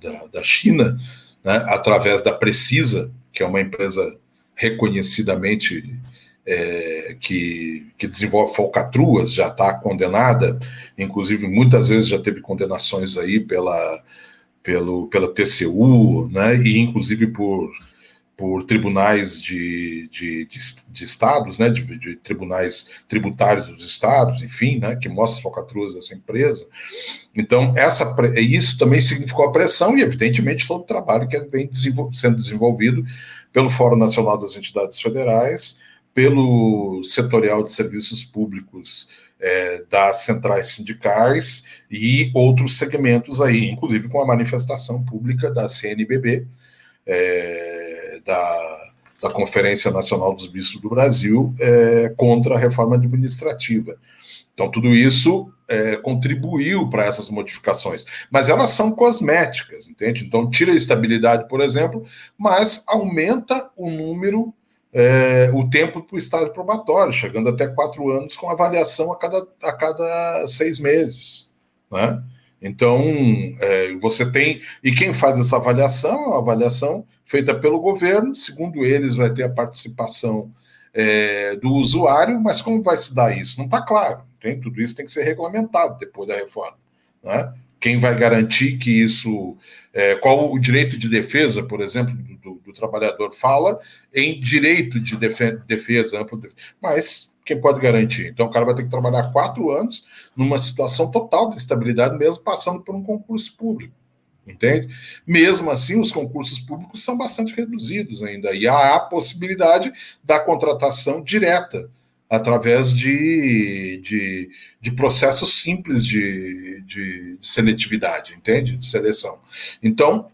da, da China, né, através da Precisa, que é uma empresa reconhecidamente é, que, que desenvolve falcatruas, já está condenada, inclusive muitas vezes já teve condenações aí pela, pelo, pela TCU, né, e inclusive por por tribunais de, de, de, de estados, né, de, de, tribunais tributários dos estados, enfim, né, que mostra as falcatruas dessa empresa. Então, essa, isso também significou a pressão e, evidentemente, todo o trabalho que vem desenvol, sendo desenvolvido pelo Fórum Nacional das Entidades Federais, pelo Setorial de Serviços Públicos é, das centrais sindicais e outros segmentos aí, inclusive com a manifestação pública da CNBB, é, da, da Conferência Nacional dos Bispos do Brasil, é, contra a reforma administrativa. Então, tudo isso é, contribuiu para essas modificações, mas elas são cosméticas, entende? Então, tira a estabilidade, por exemplo, mas aumenta o número, é, o tempo para o estágio probatório, chegando até quatro anos, com avaliação a cada, a cada seis meses, né? Então, é, você tem. E quem faz essa avaliação é uma avaliação feita pelo governo, segundo eles, vai ter a participação é, do usuário, mas como vai se dar isso? Não está claro. Tem, tudo isso tem que ser regulamentado depois da reforma. Né? Quem vai garantir que isso. É, qual o direito de defesa, por exemplo, do, do, do trabalhador fala em direito de defesa, amplo, mas quem pode garantir? Então o cara vai ter que trabalhar quatro anos numa situação total de estabilidade, mesmo passando por um concurso público. Entende? Mesmo assim, os concursos públicos são bastante reduzidos ainda, e há a possibilidade da contratação direta através de, de, de processos simples de, de, de, seletividade, entende? De seleção. Então,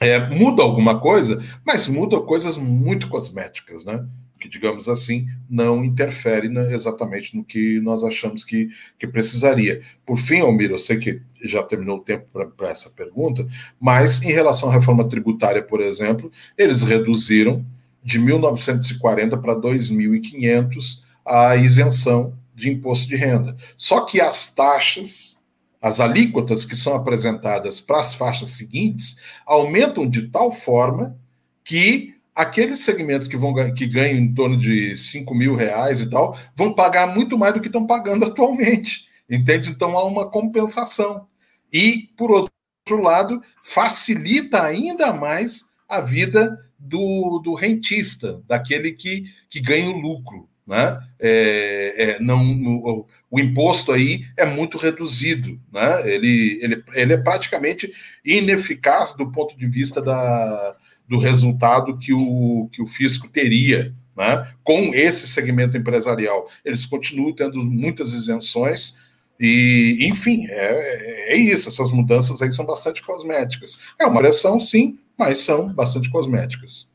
é, muda alguma coisa, mas muda coisas muito cosméticas, né? Que, digamos assim, não interfere na, exatamente no que nós achamos que, que precisaria. Por fim, Almir, eu sei que já terminou o tempo para essa pergunta, mas em relação à reforma tributária, por exemplo, eles reduziram de 1940 para 2.500 a isenção de imposto de renda. Só que as taxas, as alíquotas que são apresentadas para as faixas seguintes, aumentam de tal forma que aqueles segmentos que vão que ganham em torno de 5 mil reais e tal, vão pagar muito mais do que estão pagando atualmente. Entende? Então há uma compensação. E, por outro lado, facilita ainda mais a vida do, do rentista, daquele que, que ganha o lucro. Né? É, é, não, o, o, imposto aí é muito reduzido, né? ele, ele, ele é praticamente ineficaz do ponto de vista da, do resultado que o, que o fisco teria né? com esse segmento empresarial. Eles continuam tendo muitas isenções, e, enfim, é, é isso. Essas mudanças aí são bastante cosméticas. É uma pressão, sim, mas são bastante cosméticas.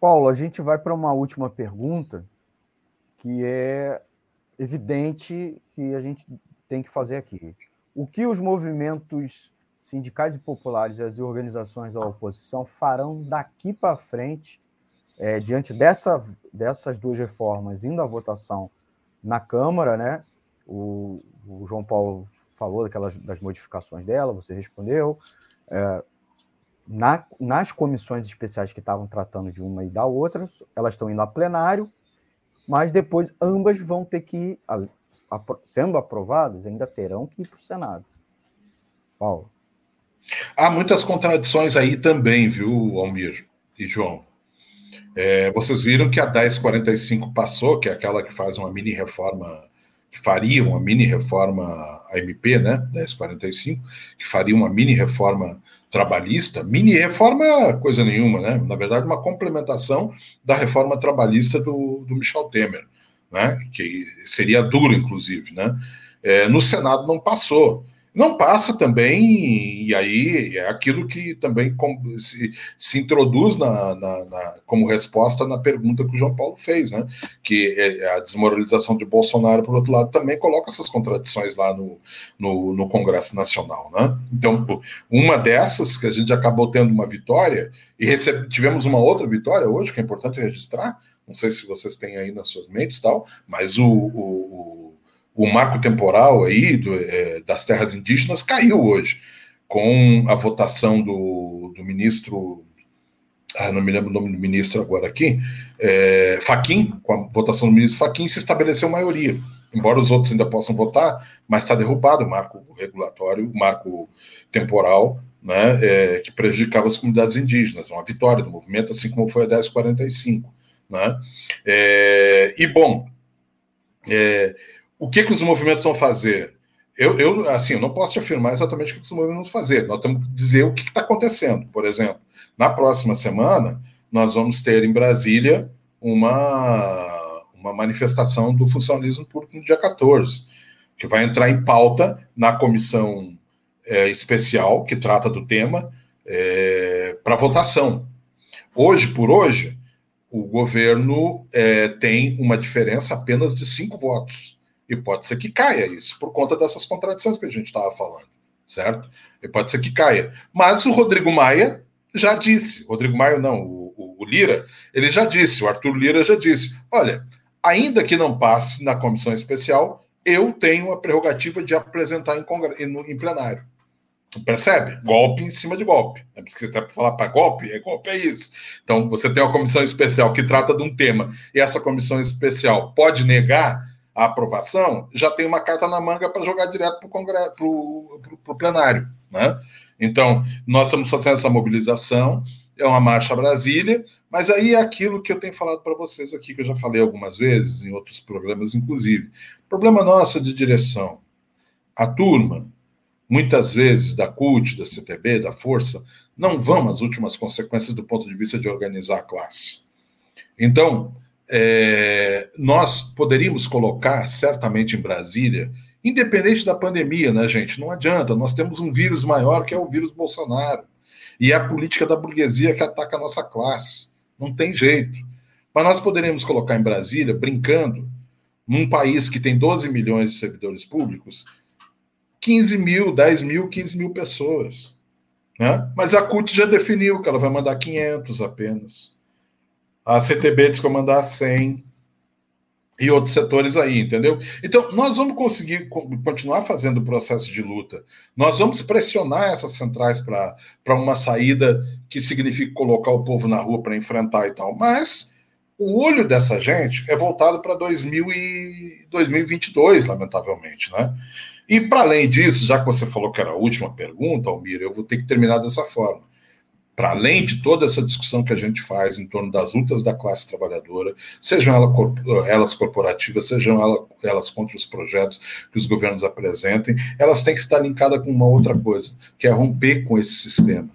Paulo, a gente vai para uma última pergunta que é evidente que a gente tem que fazer aqui. O que os movimentos sindicais e populares e as organizações da oposição farão daqui para frente, é, diante dessa, dessas duas reformas indo à votação na Câmara, né? O, o João Paulo falou daquelas das modificações dela, você respondeu. É, na, nas comissões especiais que estavam tratando de uma e da outra, elas estão indo a plenário, mas depois ambas vão ter que, sendo aprovadas, ainda terão que ir para o Senado. Paulo. Há muitas contradições aí também, viu, Almir e João? É, vocês viram que a 1045 passou, que é aquela que faz uma mini reforma, que faria uma mini reforma AMP, né? 1045, que faria uma mini reforma trabalhista, mini reforma coisa nenhuma, né? Na verdade, uma complementação da reforma trabalhista do, do Michel Temer, né? Que seria duro, inclusive, né? É, no Senado não passou. Não passa também, e aí é aquilo que também se, se introduz na, na, na, como resposta na pergunta que o João Paulo fez, né? Que é a desmoralização de Bolsonaro, por outro lado, também coloca essas contradições lá no, no, no Congresso Nacional, né? Então, uma dessas, que a gente acabou tendo uma vitória, e recebe, tivemos uma outra vitória hoje, que é importante registrar, não sei se vocês têm aí nas suas mentes tal, mas o, o o marco temporal aí do, é, das terras indígenas caiu hoje, com a votação do, do ministro, ah, não me lembro o nome do ministro agora aqui, é, Faquim, com a votação do ministro Faquim, se estabeleceu maioria. Embora os outros ainda possam votar, mas está derrubado o marco regulatório, o marco temporal, né, é, que prejudicava as comunidades indígenas. Uma vitória do movimento, assim como foi a 1045. Né? É, e, bom, é, o que, que os movimentos vão fazer? Eu, eu, assim, eu não posso afirmar exatamente o que os movimentos vão fazer. Nós temos que dizer o que está acontecendo. Por exemplo, Na próxima semana, nós vamos ter em Brasília uma, uma manifestação do funcionalismo público no dia 14, que vai entrar em pauta na comissão é, especial que trata do tema é, para votação. Hoje por hoje, o governo é, tem uma diferença apenas de cinco votos. E pode ser que caia isso, por conta dessas contradições que a gente estava falando, certo? E pode ser que caia. Mas o Rodrigo Maia já disse, Rodrigo Maia não, o, o, o Lira, ele já disse, o Arthur Lira já disse: olha, ainda que não passe na comissão especial, eu tenho a prerrogativa de apresentar em, em, em plenário. Percebe? Golpe em cima de golpe. É porque você tem para falar para golpe, é golpe, é isso. Então, você tem uma comissão especial que trata de um tema e essa comissão especial pode negar a aprovação, já tem uma carta na manga para jogar direto para o plenário. Né? Então, nós estamos fazendo essa mobilização, é uma marcha Brasília, mas aí é aquilo que eu tenho falado para vocês aqui, que eu já falei algumas vezes, em outros programas, inclusive. Problema nosso é de direção. A turma, muitas vezes, da CUT, da CTB, da Força, não vão às últimas consequências do ponto de vista de organizar a classe. Então, é, nós poderíamos colocar, certamente em Brasília, independente da pandemia, né, gente? Não adianta, nós temos um vírus maior que é o vírus Bolsonaro. E é a política da burguesia que ataca a nossa classe. Não tem jeito. Mas nós poderíamos colocar em Brasília, brincando, num país que tem 12 milhões de servidores públicos, 15 mil, 10 mil, 15 mil pessoas. Né? Mas a CUT já definiu que ela vai mandar 500 apenas. A CTB diz que vai mandar 100 e outros setores aí, entendeu? Então, nós vamos conseguir continuar fazendo o processo de luta. Nós vamos pressionar essas centrais para uma saída que signifique colocar o povo na rua para enfrentar e tal. Mas o olho dessa gente é voltado para 2022, lamentavelmente, né? E para além disso, já que você falou que era a última pergunta, Almir, eu vou ter que terminar dessa forma para além de toda essa discussão que a gente faz em torno das lutas da classe trabalhadora, sejam elas corporativas, sejam elas contra os projetos que os governos apresentem, elas têm que estar linkadas com uma outra coisa, que é romper com esse sistema.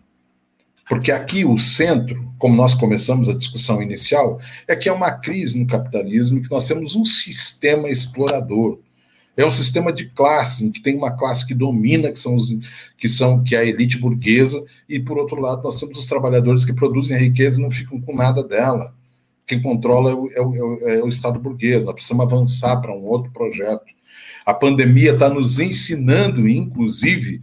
Porque aqui o centro, como nós começamos a discussão inicial, é que é uma crise no capitalismo que nós temos um sistema explorador é um sistema de classe, em que tem uma classe que domina, que são, os, que são que é a elite burguesa, e por outro lado nós temos os trabalhadores que produzem a riqueza e não ficam com nada dela. Quem controla é o, é o, é o Estado burguês. Nós precisamos avançar para um outro projeto. A pandemia está nos ensinando, inclusive,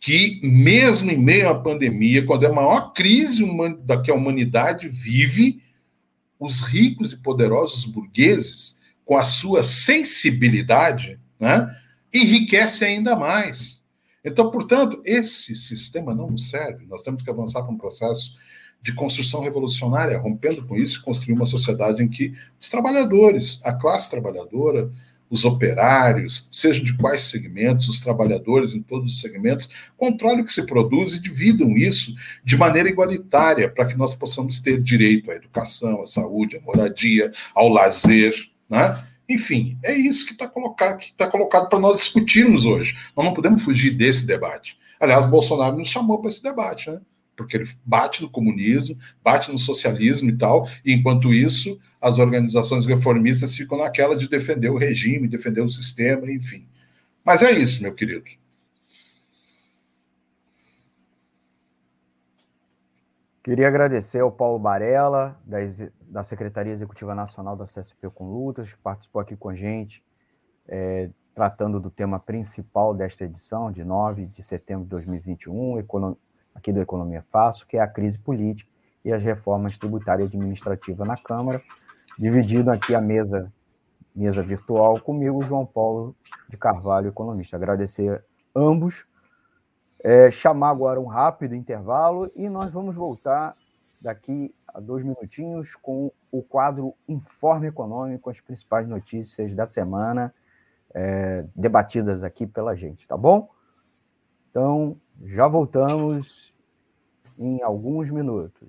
que mesmo em meio à pandemia, quando é a maior crise da que a humanidade vive, os ricos e poderosos burgueses, com a sua sensibilidade, né? enriquece ainda mais. Então, portanto, esse sistema não nos serve. Nós temos que avançar para um processo de construção revolucionária, rompendo com isso construir uma sociedade em que os trabalhadores, a classe trabalhadora, os operários, sejam de quais segmentos, os trabalhadores em todos os segmentos, controlem o que se produz e dividam isso de maneira igualitária, para que nós possamos ter direito à educação, à saúde, à moradia, ao lazer, né? Enfim, é isso que está colocado, tá colocado para nós discutirmos hoje. Nós não podemos fugir desse debate. Aliás, Bolsonaro nos chamou para esse debate, né? Porque ele bate no comunismo, bate no socialismo e tal, e enquanto isso, as organizações reformistas ficam naquela de defender o regime, defender o sistema, enfim. Mas é isso, meu querido. Queria agradecer ao Paulo Barella, da Secretaria Executiva Nacional da CSP com Lutas, que participou aqui com a gente, é, tratando do tema principal desta edição, de 9 de setembro de 2021, aqui do Economia Fácil, que é a crise política e as reformas tributária e administrativa na Câmara, dividindo aqui a mesa, mesa virtual comigo, João Paulo de Carvalho, economista. Agradecer ambos é, chamar agora um rápido intervalo e nós vamos voltar daqui a dois minutinhos com o quadro Informe Econômico, as principais notícias da semana é, debatidas aqui pela gente, tá bom? Então, já voltamos em alguns minutos.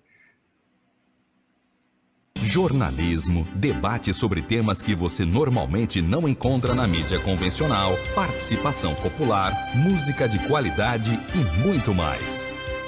Jornalismo, debate sobre temas que você normalmente não encontra na mídia convencional, participação popular, música de qualidade e muito mais.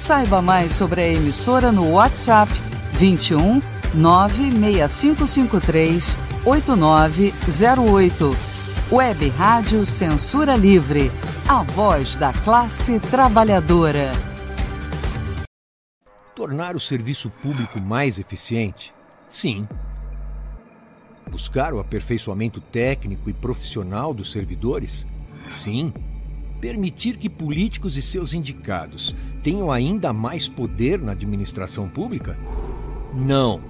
Saiba mais sobre a emissora no WhatsApp 21 96553 8908. Web Rádio Censura Livre, a voz da classe trabalhadora. Tornar o serviço público mais eficiente? Sim. Buscar o aperfeiçoamento técnico e profissional dos servidores? Sim. Permitir que políticos e seus indicados tenham ainda mais poder na administração pública? Não.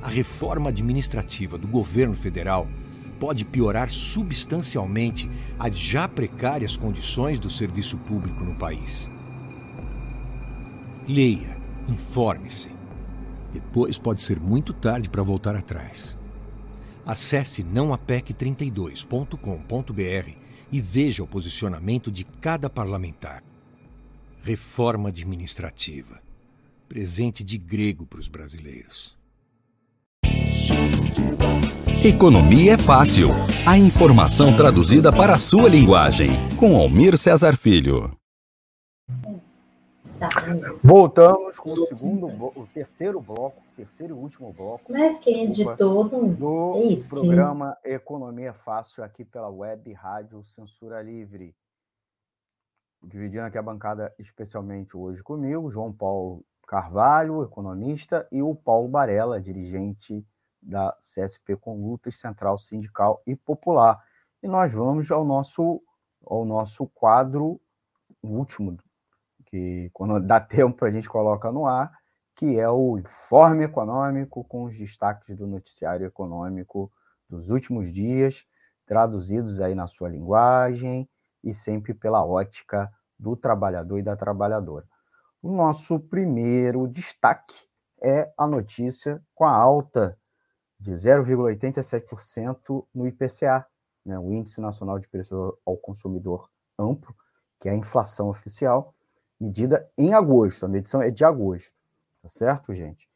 A reforma administrativa do governo federal pode piorar substancialmente as já precárias condições do serviço público no país. Leia, informe-se. Depois pode ser muito tarde para voltar atrás. Acesse nãoapec32.com.br e veja o posicionamento de cada parlamentar. Reforma administrativa. Presente de grego para os brasileiros. Economia é fácil. A informação traduzida para a sua linguagem. Com Almir Cesar Filho. Voltamos com o segundo, o terceiro bloco, terceiro e último bloco. Mas quem é de todo do é isso, programa. Economia Fácil aqui pela web Rádio Censura Livre. Dividindo aqui a bancada especialmente hoje comigo, João Paulo Carvalho, economista, e o Paulo Barella, dirigente da CSP com lutas central sindical e popular. E nós vamos ao nosso ao nosso quadro último, que quando dá tempo a gente coloca no ar, que é o informe econômico com os destaques do noticiário econômico dos últimos dias, traduzidos aí na sua linguagem e sempre pela ótica do trabalhador e da trabalhadora. O nosso primeiro destaque é a notícia com a alta de 0,87% no IPCA, né, o Índice Nacional de Preços ao Consumidor Amplo, que é a inflação oficial, medida em agosto. A medição é de agosto, tá certo, gente?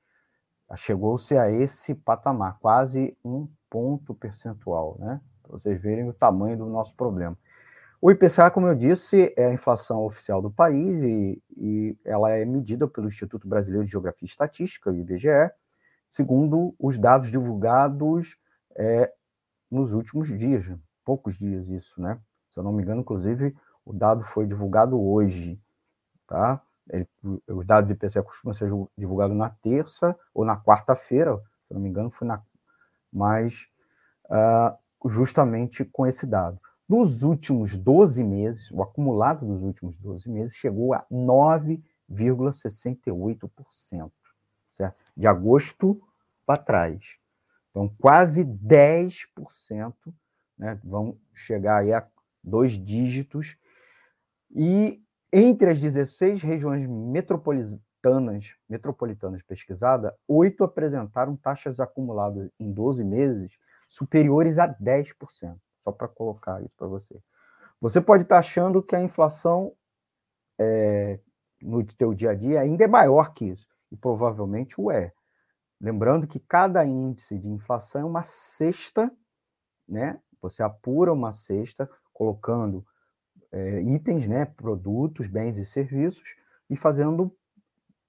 Chegou-se a esse patamar, quase um ponto percentual, né? Para vocês verem o tamanho do nosso problema. O IPCA, como eu disse, é a inflação oficial do país e, e ela é medida pelo Instituto Brasileiro de Geografia e Estatística, o IBGE, segundo os dados divulgados é, nos últimos dias, poucos dias isso, né? Se eu não me engano, inclusive, o dado foi divulgado hoje, tá? Ele, os dados do IPCA costumam ser divulgados na terça ou na quarta-feira, se não me engano, foi na. Mas uh, justamente com esse dado. Nos últimos 12 meses, o acumulado dos últimos 12 meses chegou a 9,68% certo? De agosto para trás. Então, quase 10%, né? Vão chegar aí a dois dígitos. E entre as 16 regiões metropolitanas, metropolitanas pesquisadas, oito apresentaram taxas acumuladas em 12 meses superiores a 10%. Só para colocar isso para você. Você pode estar tá achando que a inflação é, no teu dia a dia ainda é maior que isso e provavelmente o é. Lembrando que cada índice de inflação é uma cesta, né? Você apura uma cesta colocando é, itens, né, produtos, bens e serviços e fazendo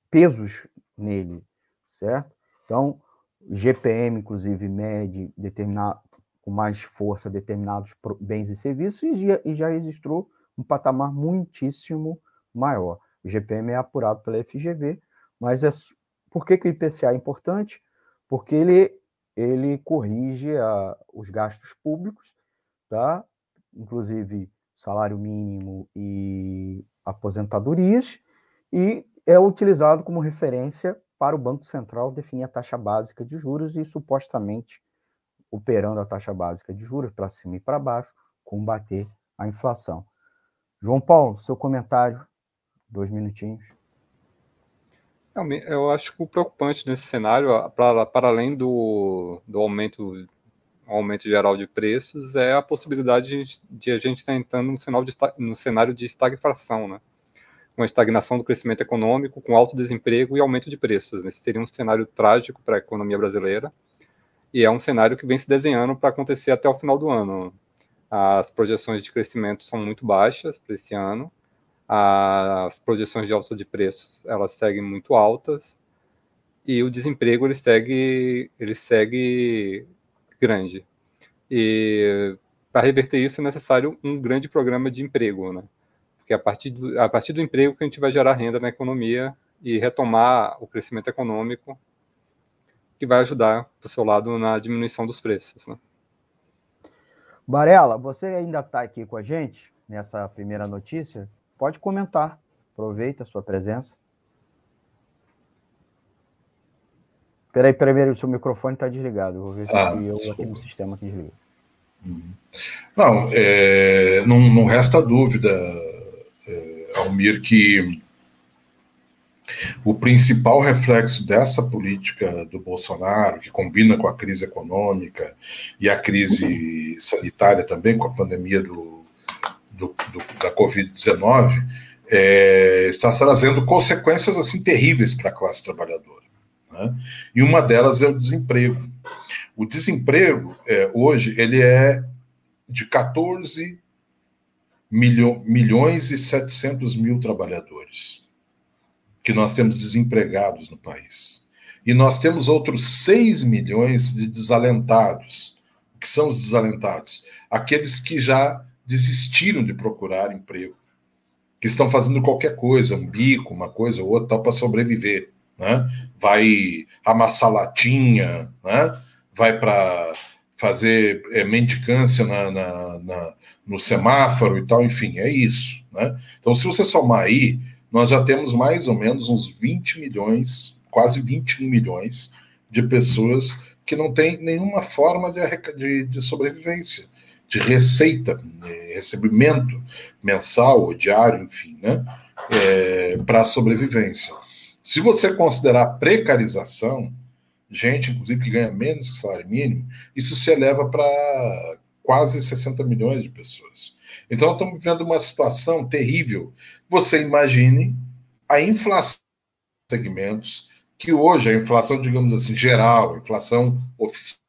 pesos nele, certo? Então, GPM, inclusive, mede determinado, com mais força determinados bens e serviços e já, e já registrou um patamar muitíssimo maior. O GPM é apurado pela FGV, Mas é, por que, que o IPCA é importante? Porque ele, ele corrige a, os gastos públicos, tá? inclusive salário mínimo e aposentadorias, e é utilizado como referência para o Banco Central definir a taxa básica de juros e, supostamente, operando a taxa básica de juros para cima e para baixo, combater a inflação. João Paulo, seu comentário, dois minutinhos. Eu acho que o preocupante nesse cenário, para, para além do, do aumento, aumento geral de preços, é a possibilidade de, a gente estar entrando no, no cenário de estagflação, né? Uma estagnação do crescimento econômico, com alto desemprego e aumento de preços. Esse seria um cenário trágico para a economia brasileira e é um cenário que vem se desenhando para acontecer até o final do ano. As projeções de crescimento são muito baixas para esse ano, as projeções de alta de preços elas seguem muito altas e o desemprego ele segue ele segue grande. E para reverter isso é necessário um grande programa de emprego, né? Porque a partir do, a partir do emprego que a gente vai gerar renda na economia e retomar o crescimento econômico que vai ajudar do seu lado na diminuição dos preços. Né? Barela, você ainda está aqui com a gente nessa primeira notícia? Pode comentar. Aproveita a sua presença. Peraí, peraí, o seu microfone está desligado. Vou ver se ah, eu desculpa. aqui no sistema que desligou. Uhum. Não, é, não, não, resta dúvida, é, Almir, que o principal reflexo dessa política do Bolsonaro, que combina com a crise econômica e a crise sanitária também, com a pandemia do, do, do da Covid-19, é, está trazendo consequências assim terríveis para a classe trabalhadora. Né? E uma delas é o desemprego. O desemprego, é, hoje, ele é de 14 milho, milhões e 700 mil trabalhadores que nós temos desempregados no país. E nós temos outros 6 milhões de desalentados. O que são os desalentados? Aqueles que já desistiram de procurar emprego, que estão fazendo qualquer coisa, um bico, uma coisa ou outra, para sobreviver. Né? Vai amassar latinha, né? vai para fazer é, mendicância na, na, na, no semáforo e tal, enfim, é isso. Né? Então, se você somar aí, nós já temos mais ou menos uns 20 milhões, quase 21 milhões de pessoas que não têm nenhuma forma de, de, de sobrevivência, de receita, de recebimento mensal ou diário, enfim, né, é, para sobrevivência. Se você considerar precarização, gente, inclusive, que ganha menos que o salário mínimo, isso se eleva para quase 60 milhões de pessoas. Então, estamos vivendo uma situação terrível. Você imagine a inflação de segmentos, que hoje a inflação, digamos assim, geral, a inflação oficial,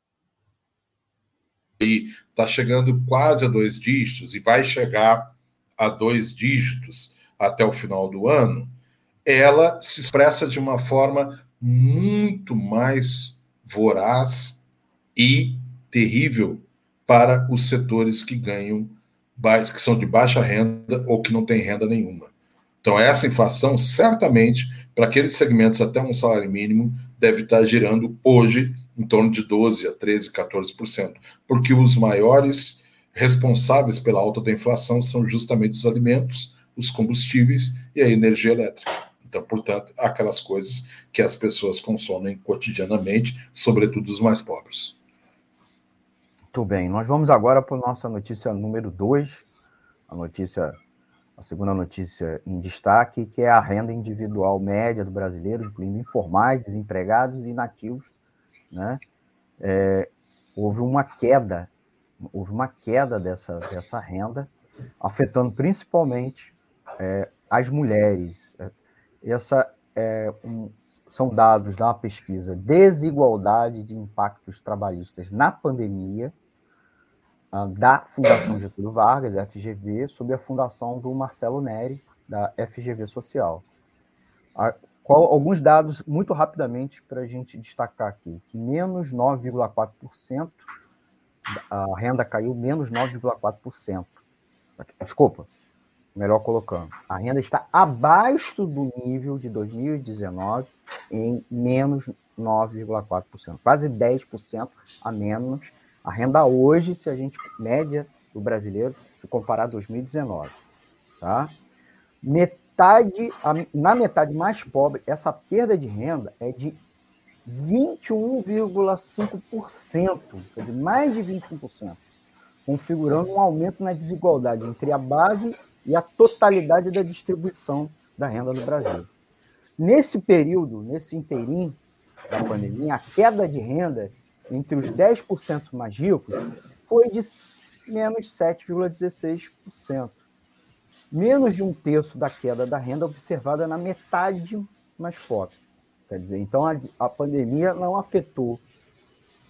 está chegando quase a dois dígitos e vai chegar a dois dígitos até o final do ano, ela se expressa de uma forma muito mais voraz e terrível para os setores que ganham que são de baixa renda ou que não têm renda nenhuma. Então, essa inflação, certamente, para aqueles segmentos até um salário mínimo, deve estar girando hoje em torno de 12% a 13%, 14%, porque os maiores responsáveis pela alta da inflação são justamente os alimentos, os combustíveis e a energia elétrica. Então, portanto, aquelas coisas que as pessoas consomem cotidianamente, sobretudo os mais pobres. Muito bem, nós vamos agora para a nossa notícia número 2, a notícia, a segunda notícia em destaque, que é a renda individual média do brasileiro, incluindo informais, desempregados e inativos, né? É, houve uma queda, houve uma queda dessa, dessa renda, afetando principalmente é, as mulheres. Essa é um, são dados da pesquisa Desigualdade de Impactos Trabalhistas na Pandemia, ah, da Fundação Getúlio Vargas, FGV, sob a fundação do Marcelo Neri, da FGV Social. Ah, qual, alguns dados muito rapidamente para a gente destacar aqui, que menos 9,4%, a renda caiu menos 9,4%. Desculpa, melhor colocando, a renda está abaixo do nível de 2019 em menos 9,4%, quase 10% a menos. A renda hoje, se a gente média do brasileiro, se comparar 2019, tá? Metade, na metade mais pobre, essa perda de renda é de 21,5%, quer mais de 21%, configurando um aumento na desigualdade entre a base e a totalidade da distribuição da renda no Brasil. Nesse período, nesse inteirinho da pandemia, a queda de renda entre os 10% mais ricos foi de menos 7,16%. Menos de um terço da queda da renda observada na metade mais pobre. Quer dizer, então a, a pandemia não afetou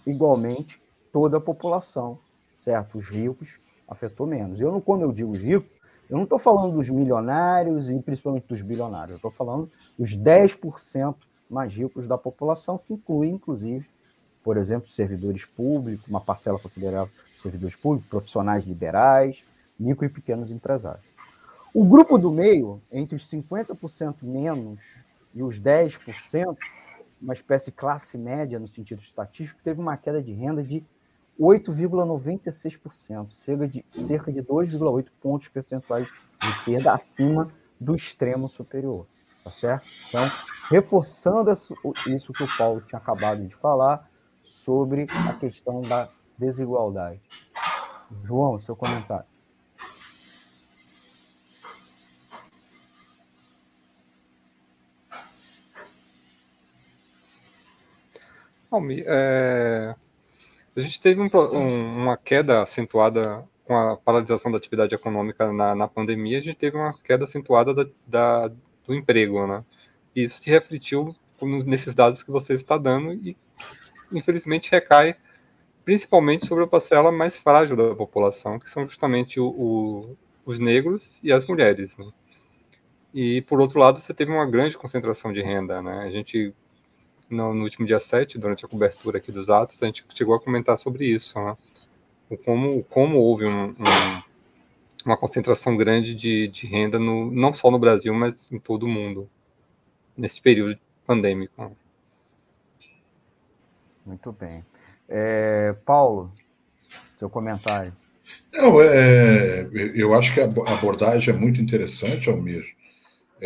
igualmente toda a população, certo? Os ricos afetou menos. Eu, quando eu digo rico, eu não estou falando dos milionários e principalmente dos bilionários, eu estou falando dos 10% mais ricos da população, que inclui, inclusive, por exemplo, servidores públicos, uma parcela considerável de servidores públicos, profissionais liberais, micro e pequenos empresários. O grupo do meio, entre os 50% menos e os 10%, uma espécie de classe média no sentido estatístico, teve uma queda de renda de 8,96%, cerca de, cerca de 2,8 pontos percentuais de perda acima do extremo superior. Tá certo? Então, reforçando isso, que o Paulo tinha acabado de falar sobre a questão da desigualdade. João, seu comentário. Almi, é, a gente teve um, um, uma queda acentuada com a paralisação da atividade econômica na, na pandemia, a gente teve uma queda acentuada da, da, do emprego, né? E isso se refletiu nesses dados que você está dando e, infelizmente, recai principalmente sobre a parcela mais frágil da população, que são justamente o, o, os negros e as mulheres, né? E, por outro lado, você teve uma grande concentração de renda, né? A gente no, no, último dia 7, durante a cobertura aqui dos atos, a gente chegou a comentar sobre isso, né? O como, como houve um, um, uma concentração grande de, de renda, no, não só no Brasil, mas em todo o mundo, nesse período pandêmico. Muito bem. É, Paulo, seu comentário. Não, é, eu acho que a abordagem é muito interessante, Almir.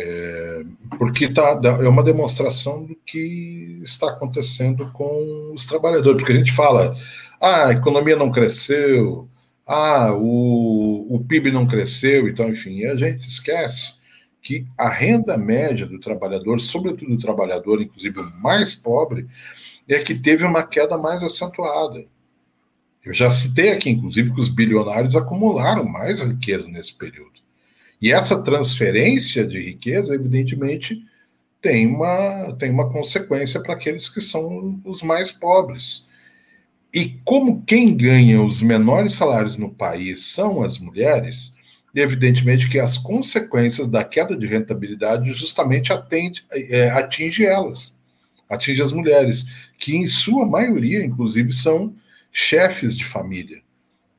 É, porque tá, é uma demonstração do que está acontecendo com os trabalhadores. Porque a gente fala, ah, a economia não cresceu, ah, o, o PIB não cresceu, então, enfim, e a gente esquece que a renda média do trabalhador, sobretudo do trabalhador, inclusive o mais pobre, é que teve uma queda mais acentuada. Eu já citei aqui, inclusive, que os bilionários acumularam mais riqueza nesse período. E essa transferência de riqueza, evidentemente, tem uma, tem uma consequência para aqueles que são os mais pobres. E como quem ganha os menores salários no país são as mulheres, evidentemente que as consequências da queda de rentabilidade justamente atende, é, atinge elas, atinge as mulheres, que em sua maioria, inclusive, são chefes de família,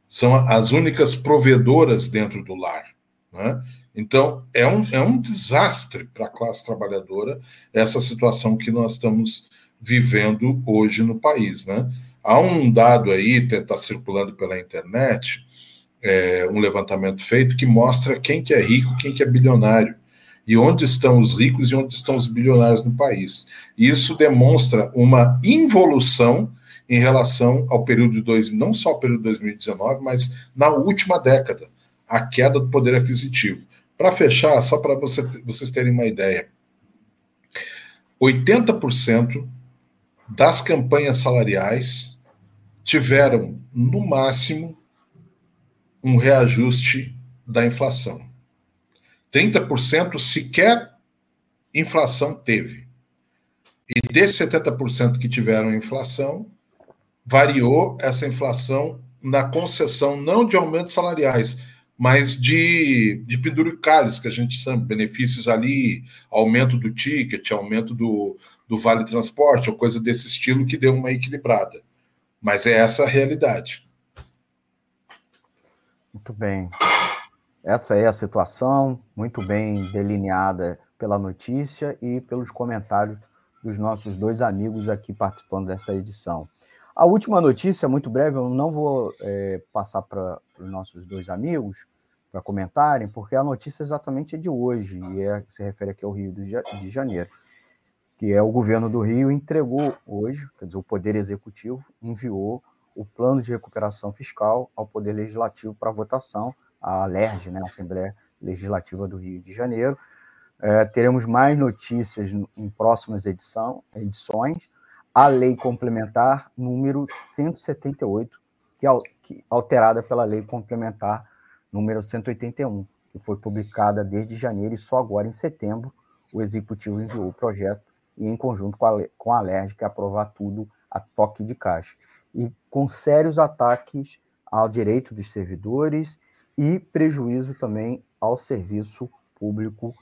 são as únicas provedoras dentro do lar. Né? Então, é um, é um desastre para a classe trabalhadora essa situação que nós estamos vivendo hoje no país. Né? Há um dado aí, está circulando pela internet, é, um levantamento feito que mostra quem que é rico, quem que é bilionário, e onde estão os ricos e onde estão os bilionários no país. Isso demonstra uma involução em relação ao período de dois, não só ao período de 2019, mas na última década a queda do poder aquisitivo. Para fechar, só para você, vocês terem uma ideia, 80% das campanhas salariais tiveram, no máximo, um reajuste da inflação. 30% sequer inflação teve. E desses 70% que tiveram inflação, variou essa inflação na concessão não de aumentos salariais, mas de, de penduricalhos, que a gente sabe, benefícios ali, aumento do ticket, aumento do, do vale transporte, ou coisa desse estilo que deu uma equilibrada. Mas é essa a realidade. Muito bem. essa é a situação, muito bem delineada pela notícia e pelos comentários dos nossos dois amigos aqui participando dessa edição. A última notícia, muito breve, eu não vou é, passar para os nossos dois amigos para comentarem, porque a notícia exatamente é de hoje e é, se refere aqui ao Rio de Janeiro, que é o governo do Rio entregou hoje, quer dizer, o Poder Executivo enviou o plano de recuperação fiscal ao Poder Legislativo para votação, a LERJ, né, Assembleia Legislativa do Rio de Janeiro. É, teremos mais notícias em próximas edição, edições a lei complementar número 178, que é alterada pela lei complementar número 181, que foi publicada desde janeiro e só agora em setembro o executivo enviou o projeto e em conjunto com a, com a que aprovar tudo a toque de caixa. E com sérios ataques ao direito dos servidores e prejuízo também ao serviço público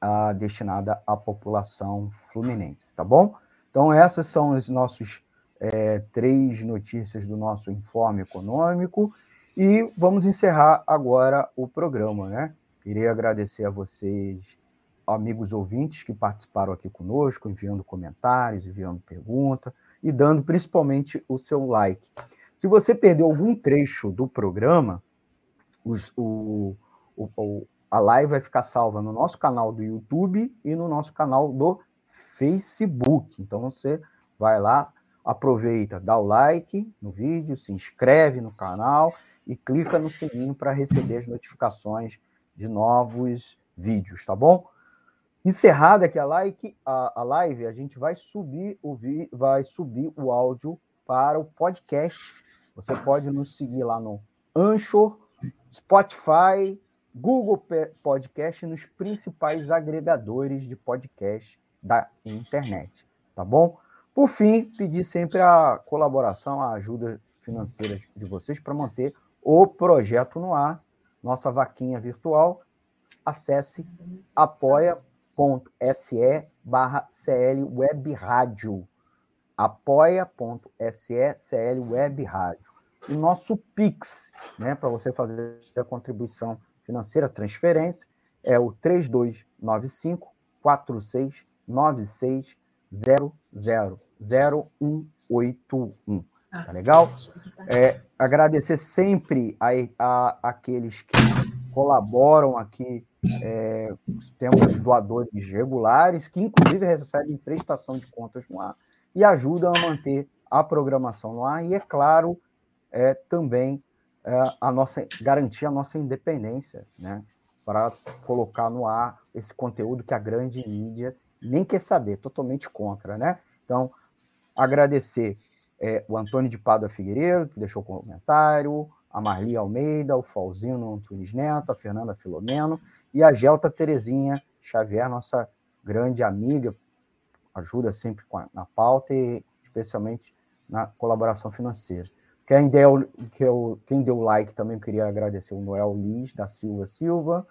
ah, destinado à população fluminense, tá bom? Então, essas são os nossos é, três notícias do nosso informe econômico. E vamos encerrar agora o programa, né? Queria agradecer a vocês, amigos ouvintes, que participaram aqui conosco, enviando comentários, enviando perguntas e dando principalmente o seu like. Se você perdeu algum trecho do programa, os, o, o, a live vai ficar salva no nosso canal do YouTube e no nosso canal do Facebook. Então você vai lá, aproveita, dá o like no vídeo, se inscreve no canal e clica no sininho para receber as notificações de novos vídeos, tá bom? Encerrada aqui a, like, a, a live, a gente vai subir o vi, vai subir o áudio para o podcast. Você pode nos seguir lá no Anchor, Spotify, Google Podcast, nos principais agregadores de podcast da internet, tá bom? Por fim, pedir sempre a colaboração, a ajuda financeira de vocês para manter o projeto no ar, nossa vaquinha virtual. Acesse apoia.se barra CL Web Rádio. apoia.se CL Web Rádio. Nosso Pix, né, para você fazer a contribuição financeira, transferência, é o 3295 46 96000181. Ah, tá legal? É, agradecer sempre a, a, aqueles que colaboram aqui. É, temos doadores regulares, que inclusive recebem prestação de contas no ar e ajudam a manter a programação no ar. E, é claro, é, também é, a nossa garantir a nossa independência, né? Para colocar no ar esse conteúdo que a grande mídia nem quer saber, totalmente contra, né? Então, agradecer é, o Antônio de Pada Figueiredo, que deixou comentário, a Marli Almeida, o Falzino Antunes Neto, a Fernanda Filomeno e a Gelta Terezinha Xavier, nossa grande amiga, ajuda sempre na pauta e especialmente na colaboração financeira. Quem deu, quem deu like também queria agradecer o Noel Liz da Silva Silva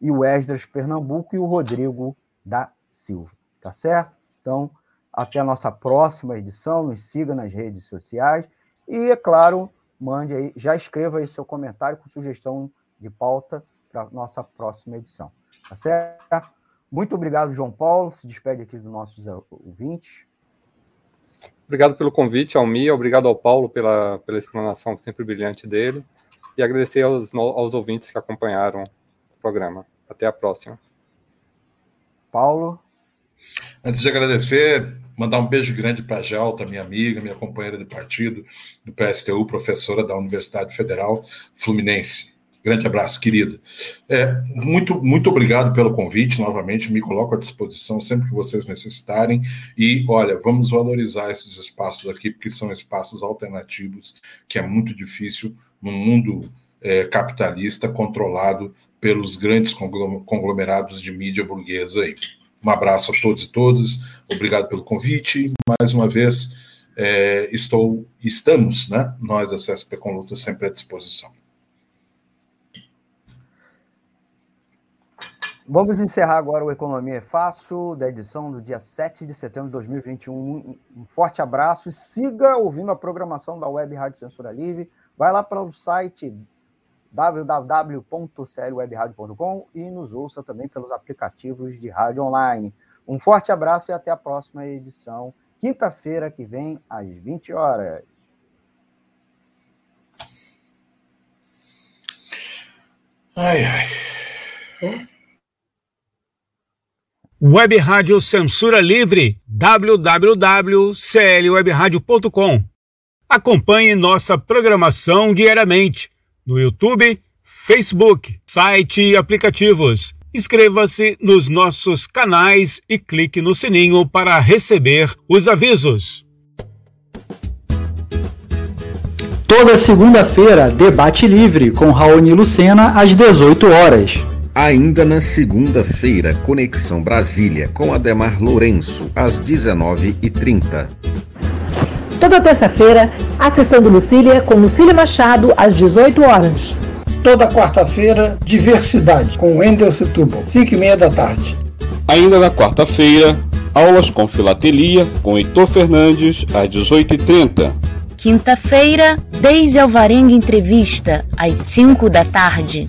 e o Esdras Pernambuco e o Rodrigo da Silva, tá certo? Então, até a nossa próxima edição, nos siga nas redes sociais e, é claro, mande aí, já escreva aí seu comentário com sugestão de pauta para nossa próxima edição, tá certo? Muito obrigado, João Paulo. Se despede aqui dos nossos ouvintes. Obrigado pelo convite, Almir. Obrigado ao Paulo pela, pela explanação sempre brilhante dele. E agradecer aos, aos ouvintes que acompanharam o programa. Até a próxima. Paulo. Antes de agradecer, mandar um beijo grande para a Gelta, minha amiga, minha companheira de partido do PSTU, professora da Universidade Federal Fluminense. Grande abraço, querida. É, muito, muito obrigado pelo convite, novamente, me coloco à disposição sempre que vocês necessitarem. E, olha, vamos valorizar esses espaços aqui, porque são espaços alternativos, que é muito difícil no mundo é, capitalista controlado pelos grandes conglomerados de mídia burguesa aí. Um abraço a todos e todas, obrigado pelo convite. Mais uma vez, é, estou, estamos, né? Nós da CSP com Luta sempre à disposição. Vamos encerrar agora o Economia é Fácil, da edição do dia 7 de setembro de 2021. Um forte abraço e siga ouvindo a programação da Web Rádio Censura Livre. Vai lá para o site www.clwebradio.com e nos ouça também pelos aplicativos de rádio online. Um forte abraço e até a próxima edição, quinta-feira que vem, às 20 horas. Ai, ai. Web Rádio Censura Livre, www.clwebradio.com. Acompanhe nossa programação diariamente no YouTube, Facebook, site e aplicativos. Inscreva-se nos nossos canais e clique no sininho para receber os avisos. Toda segunda-feira, debate livre com Raoni Lucena às 18 horas. Ainda na segunda-feira, Conexão Brasília com Ademar Lourenço às 19h30. Toda terça-feira, a sessão do Lucília com Lucília Machado às 18 horas. Toda quarta-feira, Diversidade com Wendel Setúbal, 5 e meia da tarde. Ainda na quarta-feira, aulas com filatelia com Heitor Fernandes às 18h30. Quinta-feira, Deise Alvarenga Entrevista, às 5 da tarde.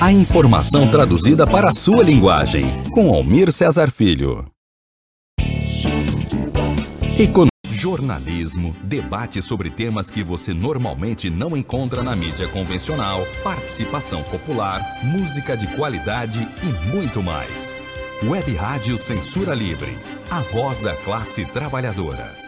A informação traduzida para a sua linguagem. Com Almir Cesar Filho. Economia. Jornalismo, debate sobre temas que você normalmente não encontra na mídia convencional, participação popular, música de qualidade e muito mais. Web Rádio Censura Livre, a voz da classe trabalhadora.